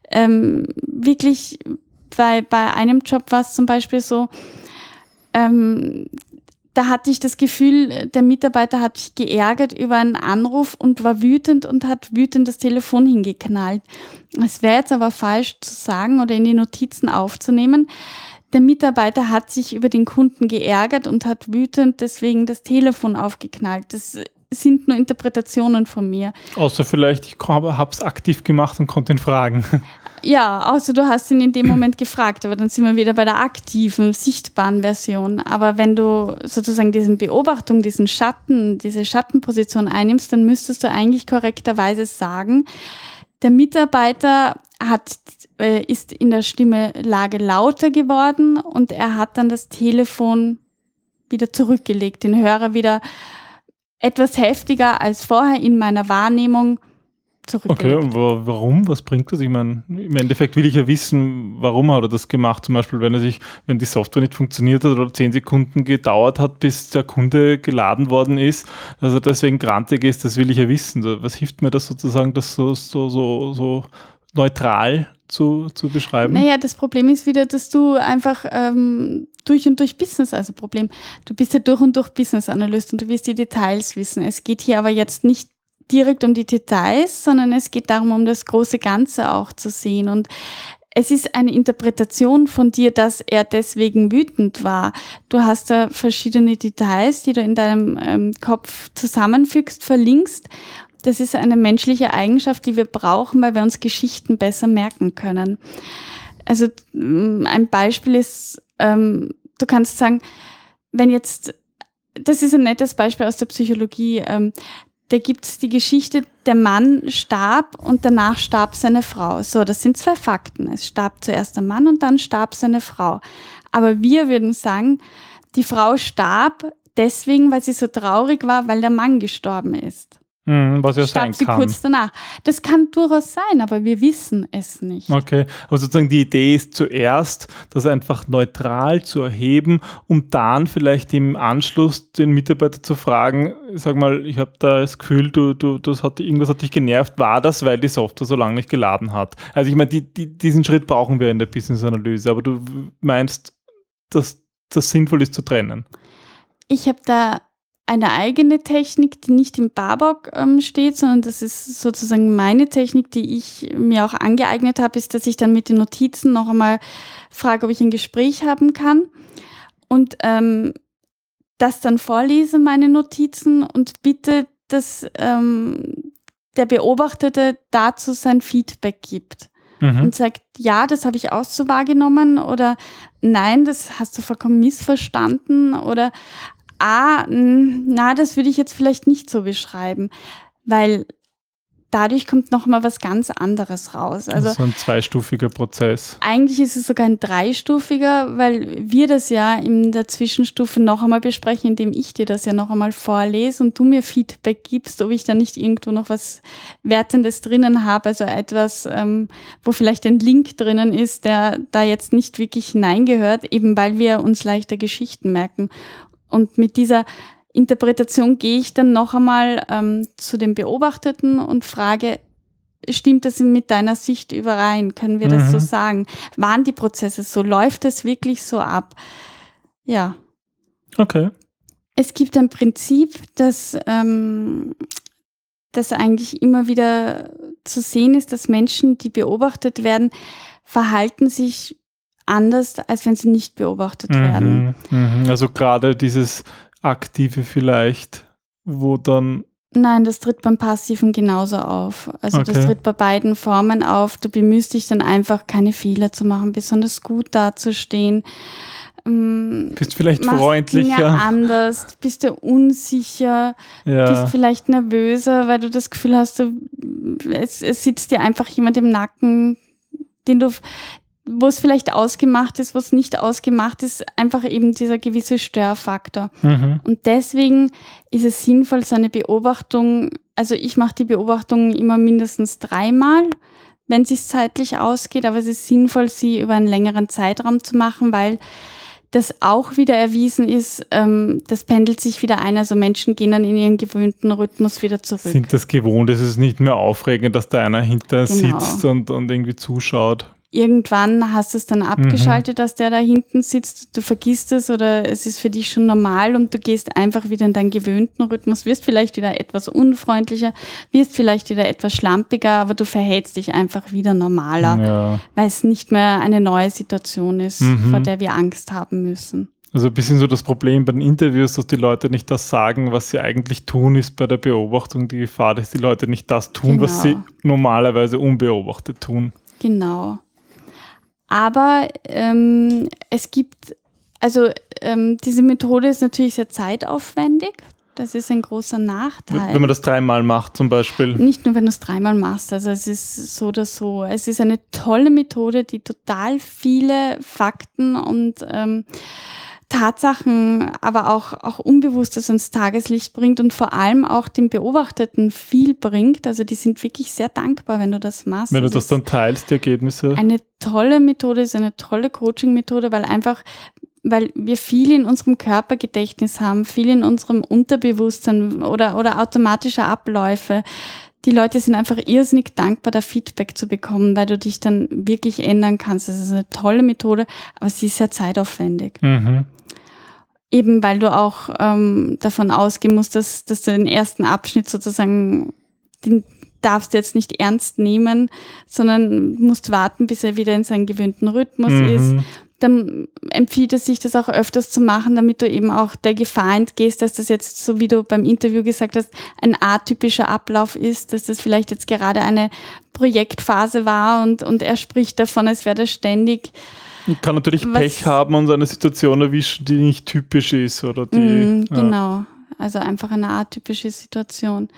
ähm, wirklich bei, bei einem Job war es zum Beispiel so, ähm, da hatte ich das Gefühl, der Mitarbeiter hat sich geärgert über einen Anruf und war wütend und hat wütend das Telefon hingeknallt. Es wäre jetzt aber falsch zu sagen oder in die Notizen aufzunehmen. Der Mitarbeiter hat sich über den Kunden geärgert und hat wütend deswegen das Telefon aufgeknallt. Das sind nur Interpretationen von mir. Außer vielleicht, ich habe es aktiv gemacht und konnte ihn fragen. Ja, außer du hast ihn in dem Moment gefragt, aber dann sind wir wieder bei der aktiven, sichtbaren Version. Aber wenn du sozusagen diesen Beobachtung, diesen Schatten, diese Schattenposition einnimmst, dann müsstest du eigentlich korrekterweise sagen, der Mitarbeiter hat, äh, ist in der Stimmelage lauter geworden und er hat dann das Telefon wieder zurückgelegt, den Hörer wieder etwas heftiger als vorher in meiner Wahrnehmung Okay, und warum? Was bringt das? Ich meine, im Endeffekt will ich ja wissen, warum hat er das gemacht? Zum Beispiel, wenn er sich, wenn die Software nicht funktioniert hat oder zehn Sekunden gedauert hat, bis der Kunde geladen worden ist, er deswegen grantig ist, das will ich ja wissen. Was hilft mir das sozusagen, das so, so, so, so neutral zu, zu beschreiben? Naja, das Problem ist wieder, dass du einfach ähm, durch und durch Business, also Problem, du bist ja durch und durch Business Analyst und du wirst die Details wissen. Es geht hier aber jetzt nicht direkt um die Details, sondern es geht darum, um das große Ganze auch zu sehen. Und es ist eine Interpretation von dir, dass er deswegen wütend war. Du hast da verschiedene Details, die du in deinem ähm, Kopf zusammenfügst, verlinkst. Das ist eine menschliche Eigenschaft, die wir brauchen, weil wir uns Geschichten besser merken können. Also mm, ein Beispiel ist, ähm, du kannst sagen, wenn jetzt, das ist ein nettes Beispiel aus der Psychologie, da gibt's die Geschichte, der Mann starb und danach starb seine Frau. So, das sind zwei Fakten. Es starb zuerst der Mann und dann starb seine Frau. Aber wir würden sagen, die Frau starb deswegen, weil sie so traurig war, weil der Mann gestorben ist. Mhm, was ja sein sie kann. kurz danach. Das kann durchaus sein, aber wir wissen es nicht. Okay, aber sozusagen die Idee ist zuerst, das einfach neutral zu erheben, um dann vielleicht im Anschluss den Mitarbeiter zu fragen, sag mal, ich habe da das Gefühl, du, du, das hat, irgendwas hat dich genervt, war das, weil die Software so lange nicht geladen hat? Also ich meine, die, die, diesen Schritt brauchen wir in der Business-Analyse, aber du meinst, dass das sinnvoll ist zu trennen? Ich habe da eine eigene Technik, die nicht im Barbock ähm, steht, sondern das ist sozusagen meine Technik, die ich mir auch angeeignet habe, ist, dass ich dann mit den Notizen noch einmal frage, ob ich ein Gespräch haben kann und ähm, das dann vorlese, meine Notizen und bitte, dass ähm, der Beobachtete dazu sein Feedback gibt mhm. und sagt, ja, das habe ich auch so wahrgenommen oder nein, das hast du vollkommen missverstanden oder ah, na, das würde ich jetzt vielleicht nicht so beschreiben, weil dadurch kommt noch mal was ganz anderes raus. Also so ein zweistufiger Prozess. Eigentlich ist es sogar ein dreistufiger, weil wir das ja in der Zwischenstufe noch einmal besprechen, indem ich dir das ja noch einmal vorlese und du mir Feedback gibst, ob ich da nicht irgendwo noch was Wertendes drinnen habe, also etwas, ähm, wo vielleicht ein Link drinnen ist, der da jetzt nicht wirklich hineingehört, eben weil wir uns leichter Geschichten merken. Und mit dieser Interpretation gehe ich dann noch einmal ähm, zu den Beobachteten und frage, stimmt das mit deiner Sicht überein? Können wir das so mhm. sagen? Waren die Prozesse so? Läuft es wirklich so ab? Ja. Okay. Es gibt ein Prinzip, das, ähm, das eigentlich immer wieder zu sehen ist, dass Menschen, die beobachtet werden, verhalten sich anders, als wenn sie nicht beobachtet mhm, werden. Mhm. Also gerade dieses Aktive vielleicht, wo dann. Nein, das tritt beim Passiven genauso auf. Also okay. das tritt bei beiden Formen auf. Du bemühst dich dann einfach, keine Fehler zu machen, besonders gut dazustehen. Ähm, bist vielleicht freundlicher. Dinge anders, bist du unsicher, ja. bist vielleicht nervöser, weil du das Gefühl hast, du, es, es sitzt dir einfach jemand im Nacken, den du, wo es vielleicht ausgemacht ist, wo es nicht ausgemacht ist, einfach eben dieser gewisse Störfaktor. Mhm. Und deswegen ist es sinnvoll, so eine Beobachtung, also ich mache die Beobachtung immer mindestens dreimal, wenn es sich zeitlich ausgeht, aber es ist sinnvoll, sie über einen längeren Zeitraum zu machen, weil das auch wieder erwiesen ist, ähm, das pendelt sich wieder ein. Also Menschen gehen dann in ihren gewöhnten Rhythmus wieder zurück. Sind das gewohnt? Es ist nicht mehr aufregend, dass da einer hinter genau. sitzt und, und irgendwie zuschaut. Irgendwann hast du es dann abgeschaltet, dass der da hinten sitzt, du vergisst es oder es ist für dich schon normal und du gehst einfach wieder in deinen gewöhnten Rhythmus, wirst vielleicht wieder etwas unfreundlicher, wirst vielleicht wieder etwas schlampiger, aber du verhältst dich einfach wieder normaler, Ja. weil es nicht mehr eine neue Situation ist, Mhm. vor der wir Angst haben müssen. Also ein bisschen so das Problem bei den Interviews, dass die Leute nicht das sagen, was sie eigentlich tun, ist bei der Beobachtung die Gefahr, dass die Leute nicht das tun, was sie Genau. normalerweise unbeobachtet tun. Genau. Aber ähm, es gibt, also ähm, diese Methode ist natürlich sehr zeitaufwendig. Das ist ein großer Nachteil. Wenn man das dreimal macht zum Beispiel. Nicht nur, wenn du es dreimal machst, also es ist so oder so. Es ist eine tolle Methode, die total viele Fakten und ähm, Tatsachen, aber auch, auch Unbewusstes ans Tageslicht bringt und vor allem auch den Beobachteten viel bringt. Also die sind wirklich sehr dankbar, wenn du das machst. Wenn du Also das dann teilst, die Ergebnisse. eine tolle Methode, ist eine tolle Coaching-Methode, weil einfach, weil wir viel in unserem Körpergedächtnis haben, viel in unserem Unterbewusstsein oder, oder automatische Abläufe. Die Leute sind einfach irrsinnig dankbar, da Feedback zu bekommen, weil du dich dann wirklich ändern kannst. Das ist eine tolle Methode, aber sie ist sehr zeitaufwendig. Mhm. Eben weil du auch ähm, davon ausgehen musst, dass, dass du den ersten Abschnitt sozusagen, den darfst du jetzt nicht ernst nehmen, sondern musst warten, bis er wieder in seinen gewöhnten Rhythmus ist. Dann empfiehlt es sich, das auch öfters zu machen, damit du eben auch der Gefahr entgehst, dass das jetzt, so wie du beim Interview gesagt hast, ein atypischer Ablauf ist, dass das vielleicht jetzt gerade eine Projektphase war und, und er spricht davon, als wäre das ständig. Man kann natürlich Was- Pech haben und eine Situation erwischen, die nicht typisch ist oder die. Mm, ja. genau. Also einfach eine atypische Situation.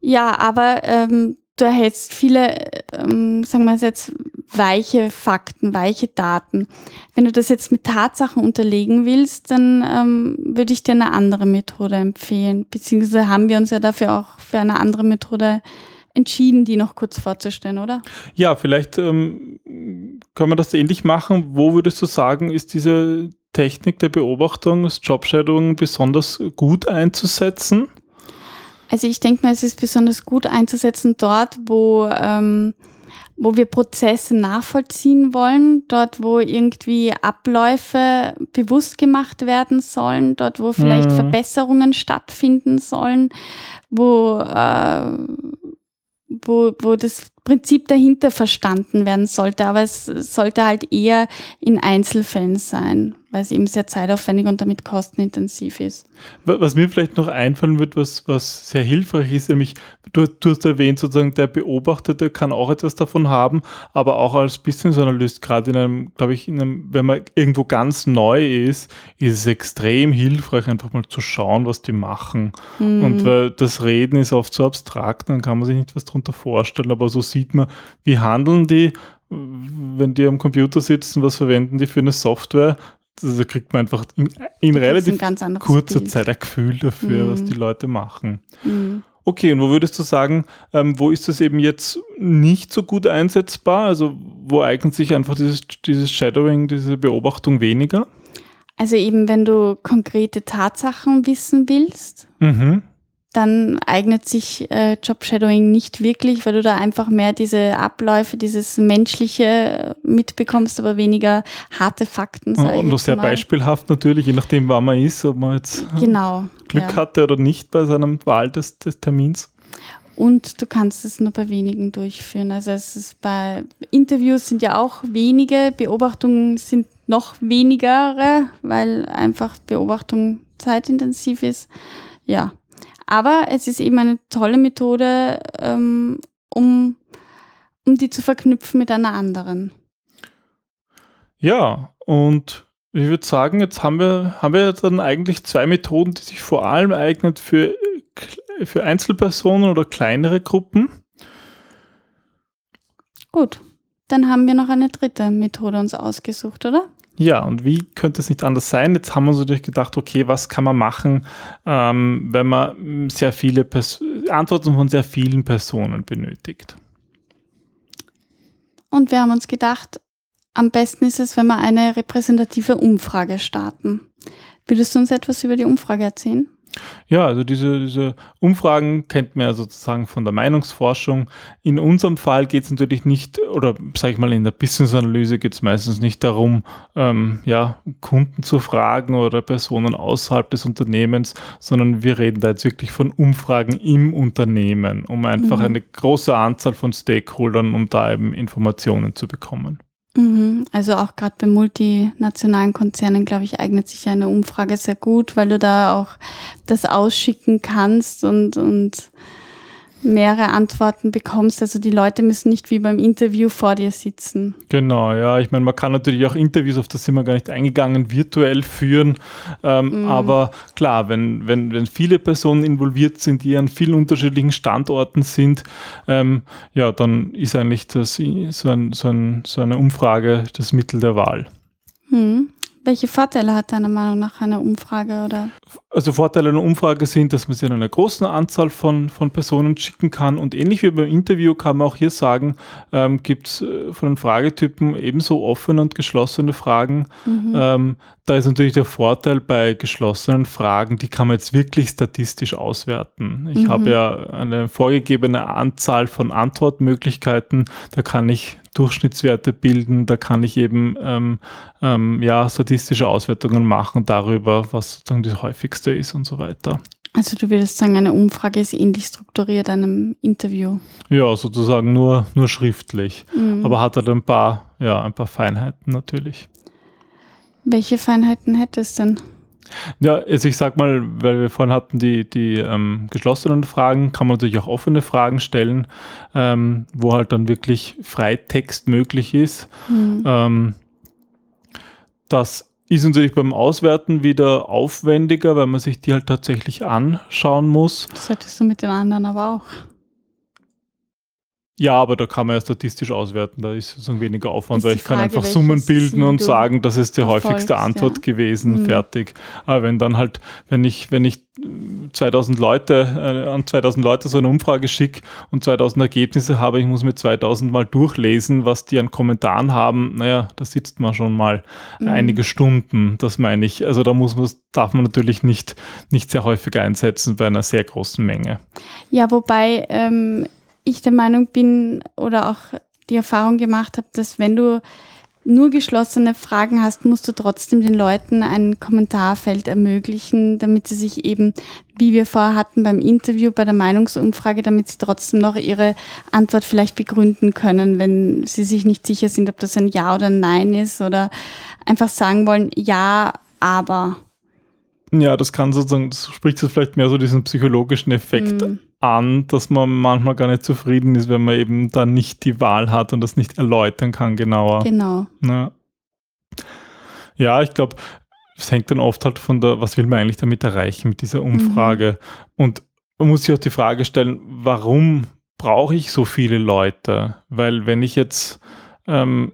Ja, aber ähm, du erhältst viele, ähm, sagen wir es jetzt, weiche Fakten, weiche Daten. Wenn du das jetzt mit Tatsachen unterlegen willst, dann ähm, würde ich dir eine andere Methode empfehlen. Beziehungsweise haben wir uns ja dafür auch für eine andere Methode entschieden, die noch kurz vorzustellen, oder? Ja, vielleicht ähm, können wir das ähnlich machen. Wo würdest du sagen, ist diese Technik der Beobachtung, das Jobshadowing besonders gut einzusetzen? Also ich denke mal, es ist besonders gut einzusetzen dort, wo, ähm, wo wir Prozesse nachvollziehen wollen, dort, wo irgendwie Abläufe bewusst gemacht werden sollen, dort, wo vielleicht Mhm. Verbesserungen stattfinden sollen, wo, äh, wo, wo das Prinzip dahinter verstanden werden sollte. Aber es sollte halt eher in Einzelfällen sein, weil es eben sehr zeitaufwendig und damit kostenintensiv ist. Wa- Was mir vielleicht noch einfallen wird, was, was sehr hilfreich ist, nämlich, du, du hast erwähnt, sozusagen, der Beobachtete kann auch etwas davon haben, aber auch als Business Analyst, gerade in einem, glaube ich, in einem, wenn man irgendwo ganz neu ist, ist es extrem hilfreich, einfach mal zu schauen, was die machen. Mhm. Und weil das Reden ist oft so abstrakt, dann kann man sich nicht was darunter vorstellen, aber so sieht man, wie handeln die, wenn die am Computer sitzen, was verwenden die für eine Software. Da kriegt man einfach in, in ein relativ anderes kurzer Bild. Zeit ein Gefühl dafür, was Mhm. die Leute machen. Mhm. Okay, und wo würdest du sagen, ähm, wo ist das eben jetzt nicht so gut einsetzbar? Also wo eignet sich einfach dieses, dieses Shadowing, diese Beobachtung weniger? Also eben, wenn du konkrete Tatsachen wissen willst, Mhm. Dann eignet sich äh, Job-Shadowing nicht wirklich, weil du da einfach mehr diese Abläufe, dieses Menschliche äh, mitbekommst, aber weniger harte Fakten. ich Und noch sehr mal. beispielhaft natürlich, je nachdem, wann man ist, ob man jetzt Genau. Glück ja. hatte oder nicht bei seinem Wahl des, des Termins. Und du kannst es nur bei wenigen durchführen. Also es ist bei Interviews sind ja auch wenige, Beobachtungen sind noch wenigere, weil einfach Beobachtung zeitintensiv ist. Ja. Aber es ist eben eine tolle Methode, ähm, um, um die zu verknüpfen mit einer anderen. Ja, und ich würde sagen, jetzt haben wir, haben wir dann eigentlich zwei Methoden, die sich vor allem eignen für, für Einzelpersonen oder kleinere Gruppen. Gut. Dann haben wir noch eine dritte Methode uns ausgesucht, oder? Ja, und wie könnte es nicht anders sein? Jetzt haben wir uns natürlich gedacht, okay, was kann man machen, ähm, wenn man mm, sehr viele Pers Antworten von sehr vielen Personen benötigt? Und wir haben uns gedacht, am besten ist es, wenn wir eine repräsentative Umfrage starten. Würdest du uns etwas über die Umfrage erzählen? Ja, also diese, diese Umfragen kennt man ja sozusagen von der Meinungsforschung. In unserem Fall geht es natürlich nicht, oder sage ich mal, in der Business-Analyse geht es meistens nicht darum, ähm, ja, Kunden zu fragen oder Personen außerhalb des Unternehmens, sondern wir reden da jetzt wirklich von Umfragen im Unternehmen, um einfach mhm. eine große Anzahl von Stakeholdern, um da eben Informationen zu bekommen. Mhm. Also auch gerade bei multinationalen Konzernen, glaube ich, eignet sich eine Umfrage sehr gut, weil du da auch das ausschicken kannst und, und mehrere Antworten bekommst. Also die Leute müssen nicht wie beim Interview vor dir sitzen. Genau, ja. Ich meine, man kann natürlich auch Interviews, auf das sind wir gar nicht eingegangen, virtuell führen. Ähm, mm. Aber klar, wenn, wenn, wenn viele Personen involviert sind, die an vielen unterschiedlichen Standorten sind, ähm, ja, dann ist eigentlich das, so, ein, so, ein, so eine Umfrage das Mittel der Wahl. Hm. Welche Vorteile hat deiner Meinung nach eine Umfrage? Oder? Also Vorteile einer Umfrage sind, dass man sie in einer großen Anzahl von, von Personen schicken kann. Und ähnlich wie beim Interview kann man auch hier sagen, ähm, gibt es äh, von den Fragetypen ebenso offene und geschlossene Fragen. Mhm. Ähm, da ist natürlich der Vorteil bei geschlossenen Fragen, die kann man jetzt wirklich statistisch auswerten. Ich mhm. habe ja eine vorgegebene Anzahl von Antwortmöglichkeiten. Da kann ich Durchschnittswerte bilden, da kann ich eben ähm, ähm, ja, statistische Auswertungen machen darüber, was sozusagen das häufigste ist und so weiter. Also du würdest sagen, eine Umfrage ist ähnlich strukturiert einem Interview. Ja, sozusagen nur, nur schriftlich. Mhm. Aber hat halt ein paar, ja, ein paar Feinheiten natürlich. Welche Feinheiten hätte es denn? Ja, also ich sag mal, weil wir vorhin hatten die, die ähm, geschlossenen Fragen, kann man natürlich auch offene Fragen stellen, ähm, wo halt dann wirklich Freitext möglich ist. Mhm. Ähm, das ist natürlich beim Auswerten wieder aufwendiger, weil man sich die halt tatsächlich anschauen muss. Das solltest du mit den anderen aber auch. Ja, aber da kann man ja statistisch auswerten, da ist sozusagen weniger Aufwand, weil ich Frage, kann einfach Summen bilden und sagen, das ist die häufigste Antwort ja. gewesen, mhm. fertig. Aber wenn dann halt, wenn ich, wenn ich 2000 Leute, äh, an 2000 Leute so eine Umfrage schicke und 2000 Ergebnisse habe, ich muss mir 2000 mal durchlesen, was die an Kommentaren haben, naja, da sitzt man schon mal mhm. einige Stunden, das meine ich. Also da muss man, darf man natürlich nicht, nicht sehr häufig einsetzen bei einer sehr großen Menge. Ja, wobei, ähm, ich der Meinung bin oder auch die Erfahrung gemacht habe, dass wenn du nur geschlossene Fragen hast, musst du trotzdem den Leuten ein Kommentarfeld ermöglichen, damit sie sich eben, wie wir vorher hatten beim Interview, bei der Meinungsumfrage, damit sie trotzdem noch ihre Antwort vielleicht begründen können, wenn sie sich nicht sicher sind, ob das ein Ja oder ein Nein ist oder einfach sagen wollen, ja, aber. Ja, das kann sozusagen, das spricht so vielleicht mehr so diesen psychologischen Effekt mm an, dass man manchmal gar nicht zufrieden ist, wenn man eben dann nicht die Wahl hat und das nicht erläutern kann genauer. Genau. Ja, ja ich glaube, es hängt dann oft halt von der, was will man eigentlich damit erreichen mit dieser Umfrage? Mhm. Und man muss sich auch die Frage stellen, warum brauche ich so viele Leute? Weil wenn ich jetzt ähm,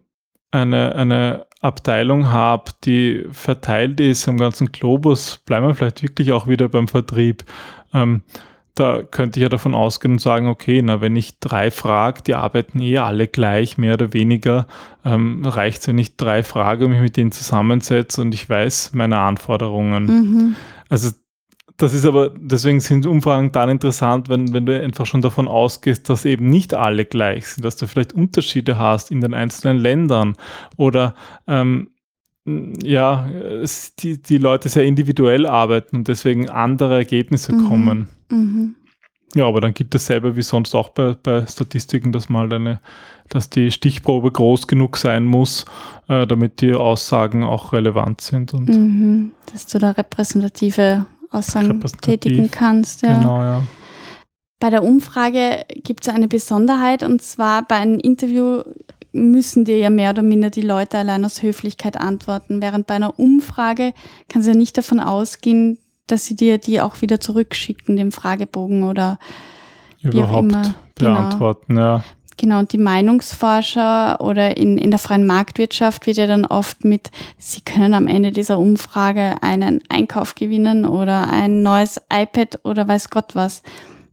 eine, eine Abteilung habe, die verteilt ist am ganzen Globus, bleiben wir vielleicht wirklich auch wieder beim Vertrieb. Ähm, da könnte ich ja davon ausgehen und sagen, okay, na, wenn ich drei frage, die arbeiten eh alle gleich, mehr oder weniger, ähm, reicht es, wenn ich drei frage und mich mit denen zusammensetze und ich weiß meine Anforderungen. Mhm. Also das ist aber, deswegen sind Umfragen dann interessant, wenn, wenn du einfach schon davon ausgehst, dass eben nicht alle gleich sind, dass du vielleicht Unterschiede hast in den einzelnen Ländern oder ähm, ja, die, die Leute sehr individuell arbeiten und deswegen andere Ergebnisse mhm. kommen. Mhm. Ja, aber dann gibt es selber wie sonst auch bei, bei Statistiken, dass mal eine, dass die Stichprobe groß genug sein muss, äh, damit die Aussagen auch relevant sind. Und mhm. Dass du da repräsentative Aussagen repräsentativ, tätigen kannst. Ja. Genau, ja. Bei der Umfrage gibt es eine Besonderheit und zwar bei einem Interview müssen dir ja mehr oder minder die Leute allein aus Höflichkeit antworten, während bei einer Umfrage kann sie ja nicht davon ausgehen, dass sie dir die auch wieder zurückschicken, den Fragebogen oder überhaupt genau. beantworten, genau. ja. Genau, und die Meinungsforscher oder in, in der freien Marktwirtschaft wird ja dann oft mit, sie können am Ende dieser Umfrage einen Einkauf gewinnen oder ein neues iPad oder weiß Gott was.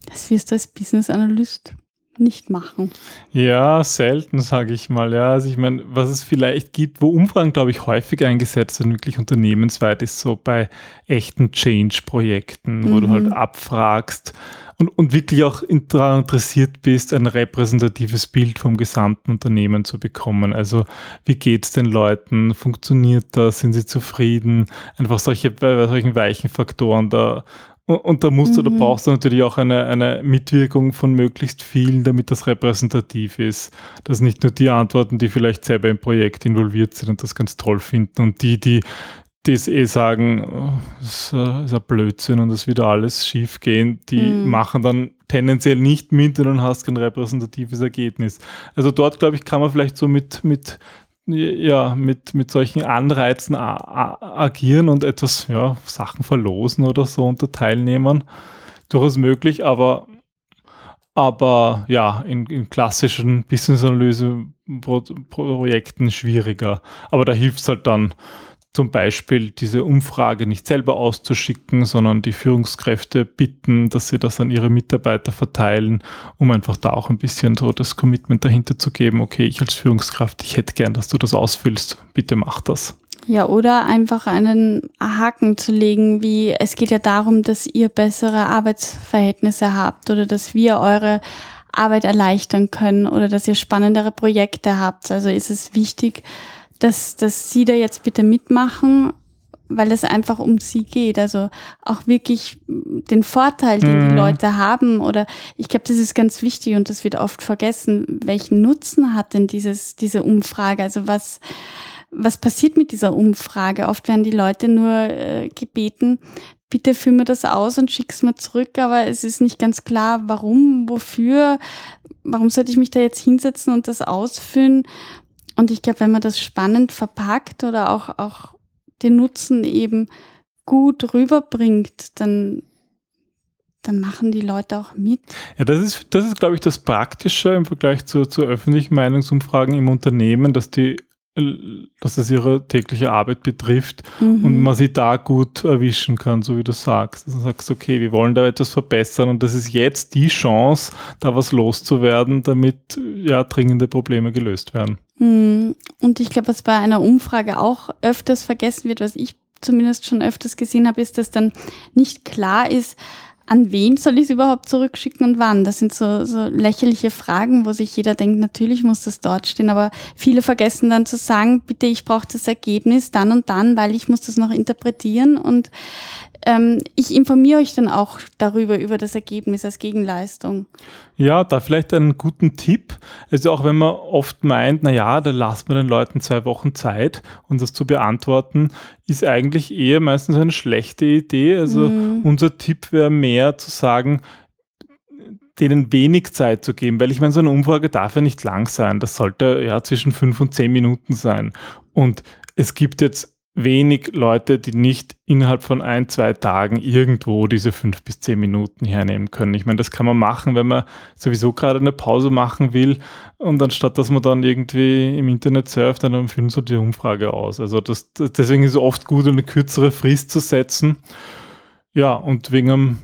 Das wirst du als Business Analyst nicht machen? Ja, selten, sage ich mal. Ja, also ich meine, was es vielleicht gibt, wo Umfragen, glaube ich, häufig eingesetzt sind, wirklich unternehmensweit, ist so bei echten Change-Projekten, mhm. wo du halt mhm. abfragst und, und wirklich auch daran interessiert bist, ein repräsentatives Bild vom gesamten Unternehmen zu bekommen. Also wie geht es den Leuten? Funktioniert das? Sind sie zufrieden? Einfach solche, bei solchen weichen Faktoren da und da musst du, mhm. da brauchst du natürlich auch eine, eine Mitwirkung von möglichst vielen, damit das repräsentativ ist. Dass nicht nur die antworten, die vielleicht selber im Projekt involviert sind und das ganz toll finden und die, die das eh sagen, oh, das ist ein Blödsinn und das wird alles schief gehen, die mhm. machen dann tendenziell nicht mit und dann hast kein repräsentatives Ergebnis. Also dort, glaube ich, kann man vielleicht so mit, mit ja, mit, mit solchen Anreizen agieren und etwas, ja, Sachen verlosen oder so unter Teilnehmern. Durchaus möglich, aber, aber ja, in, in klassischen Business-Analyse-Projekten schwieriger. Aber da hilft es halt dann, zum Beispiel diese Umfrage nicht selber auszuschicken, sondern die Führungskräfte bitten, dass sie das an ihre Mitarbeiter verteilen, um einfach da auch ein bisschen so das Commitment dahinter zu geben, okay, ich als Führungskraft, ich hätte gern, dass du das ausfüllst, bitte mach das. Ja, oder einfach einen Haken zu legen, wie es geht ja darum, dass ihr bessere Arbeitsverhältnisse habt oder dass wir eure Arbeit erleichtern können oder dass ihr spannendere Projekte habt. Also ist es wichtig, dass, dass Sie da jetzt bitte mitmachen, weil es einfach um Sie geht. Also auch wirklich den Vorteil, den mhm. die Leute haben. Oder ich glaube, das ist ganz wichtig und das wird oft vergessen. Welchen Nutzen hat denn dieses, diese Umfrage? Also was, was passiert mit dieser Umfrage? Oft werden die Leute nur äh, gebeten, bitte führ mir das aus und schick's mir zurück, aber es ist nicht ganz klar, warum, wofür, warum sollte ich mich da jetzt hinsetzen und das ausfüllen? Und ich glaube, wenn man das spannend verpackt oder auch, auch den Nutzen eben gut rüberbringt, dann, dann machen die Leute auch mit. Ja, das ist, das ist, glaube ich, das Praktische im Vergleich zu, zu öffentlichen Meinungsumfragen im Unternehmen, dass die dass es ihre tägliche Arbeit betrifft mhm. und man sie da gut erwischen kann, so wie du sagst. Also du sagst, okay, wir wollen da etwas verbessern und das ist jetzt die Chance, da was loszuwerden, damit ja dringende Probleme gelöst werden. Mhm. Und ich glaube, was bei einer Umfrage auch öfters vergessen wird, was ich zumindest schon öfters gesehen habe, ist, dass dann nicht klar ist, an wen soll ich es überhaupt zurückschicken und wann? Das sind so, so lächerliche Fragen, wo sich jeder denkt, natürlich muss das dort stehen, aber viele vergessen dann zu sagen, bitte, ich brauche das Ergebnis dann und dann, weil ich muss das noch interpretieren und ähm, ich informiere euch dann auch darüber, über das Ergebnis als Gegenleistung. Ja, da vielleicht einen guten Tipp. Also auch wenn man oft meint, na ja, da lassen wir den Leuten zwei Wochen Zeit, um das zu beantworten, ist eigentlich eher meistens eine schlechte Idee. Also mhm. unser Tipp wäre mehr zu sagen, denen wenig Zeit zu geben, weil ich meine, so eine Umfrage darf ja nicht lang sein. Das sollte ja zwischen fünf und zehn Minuten sein. Und es gibt jetzt wenig Leute, die nicht innerhalb von ein, zwei Tagen irgendwo diese fünf bis zehn Minuten hernehmen können. Ich meine, das kann man machen, wenn man sowieso gerade eine Pause machen will und anstatt, dass man dann irgendwie im Internet surft, dann füllen so die Umfrage aus. Also das, deswegen ist es oft gut, eine kürzere Frist zu setzen. Ja, und wegen einem,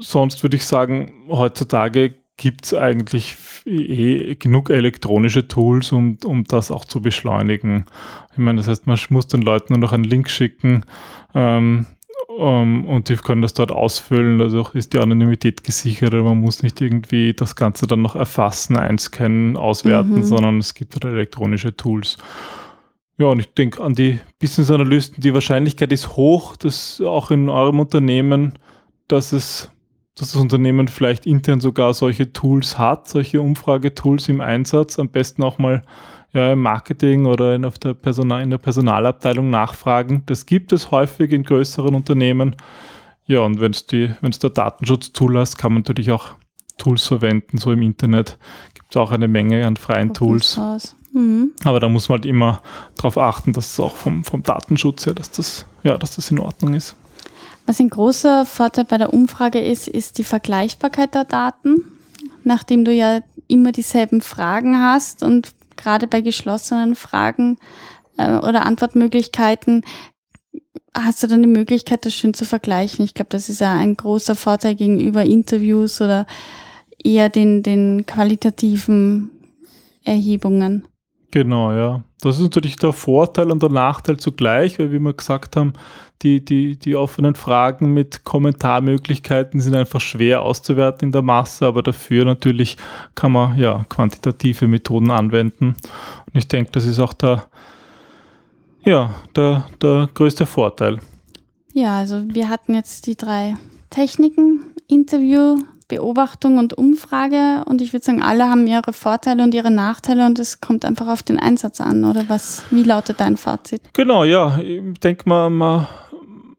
sonst würde ich sagen, heutzutage gibt es eigentlich eh genug elektronische Tools, um, um das auch zu beschleunigen. Ich meine, das heißt, man muss den Leuten nur noch einen Link schicken ähm, um, und die können das dort ausfüllen. Also ist die Anonymität gesichert. Man muss nicht irgendwie das Ganze dann noch erfassen, einscannen, auswerten, mhm. sondern es gibt halt elektronische Tools. Ja, und ich denke an die Business Analysten, die Wahrscheinlichkeit ist hoch, dass auch in eurem Unternehmen, dass es dass das Unternehmen vielleicht intern sogar solche Tools hat, solche Umfragetools im Einsatz, am besten auch mal ja, im Marketing oder in, auf der Personal, in der Personalabteilung nachfragen. Das gibt es häufig in größeren Unternehmen. Ja, und wenn es der Datenschutz zulässt, kann man natürlich auch Tools verwenden, so im Internet gibt es auch eine Menge an freien Tools. Mhm. Aber da muss man halt immer darauf achten, dass es auch vom, vom Datenschutz her, dass das, ja, dass das in Ordnung ist. Was ein großer Vorteil bei der Umfrage ist, ist die Vergleichbarkeit der Daten. Nachdem du ja immer dieselben Fragen hast und gerade bei geschlossenen Fragen äh, oder Antwortmöglichkeiten hast du dann die Möglichkeit, das schön zu vergleichen. Ich glaube, das ist ja ein großer Vorteil gegenüber Interviews oder eher den, den qualitativen Erhebungen. Genau, ja. Das ist natürlich der Vorteil und der Nachteil zugleich, weil wie wir gesagt haben, die, die, die offenen Fragen mit Kommentarmöglichkeiten sind einfach schwer auszuwerten in der Masse, aber dafür natürlich kann man ja quantitative Methoden anwenden. Und ich denke, das ist auch der, ja, der, der größte Vorteil. Ja, also wir hatten jetzt die drei Techniken, Interview, Beobachtung und Umfrage und ich würde sagen, alle haben ihre Vorteile und ihre Nachteile und es kommt einfach auf den Einsatz an, oder was? Wie lautet dein Fazit? Genau, ja. Ich denke mal, man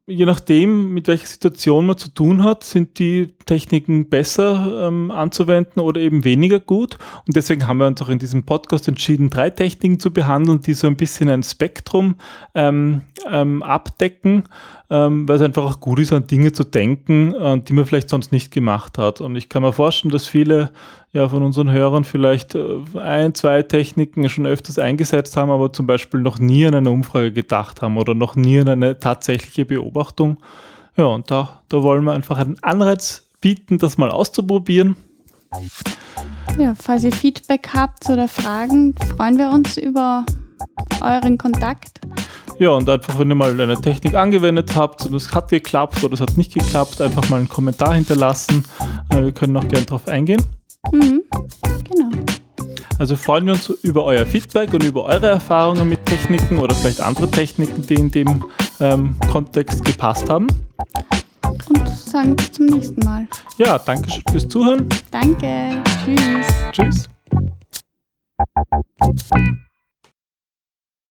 je nachdem, mit welcher Situation man zu tun hat, sind die Techniken besser ähm, anzuwenden oder eben weniger gut. Und deswegen haben wir uns auch in diesem Podcast entschieden, drei Techniken zu behandeln, die so ein bisschen ein Spektrum ähm, ähm, abdecken, ähm, weil es einfach auch gut ist, an Dinge zu denken, äh, die man vielleicht sonst nicht gemacht hat. Und ich kann mir vorstellen, dass viele ja von unseren Hörern vielleicht äh, ein, zwei Techniken schon öfters eingesetzt haben, aber zum Beispiel noch nie an eine Umfrage gedacht haben oder noch nie an eine tatsächliche Beobachtung. Ja, und da, da wollen wir einfach einen Anreiz bieten, das mal auszuprobieren. Ja, falls ihr Feedback habt oder Fragen, freuen wir uns über euren Kontakt. Ja, und einfach, wenn ihr mal eine Technik angewendet habt und es hat geklappt oder es hat nicht geklappt, einfach mal einen Kommentar hinterlassen. Äh, wir können auch gerne darauf eingehen. Mhm, genau. Also freuen wir uns über euer Feedback und über eure Erfahrungen mit Techniken oder vielleicht andere Techniken, die in dem ähm, Kontext gepasst haben. Und sagen bis zum nächsten Mal. Ja, danke schön fürs Zuhören. Danke. Tschüss. Tschüss.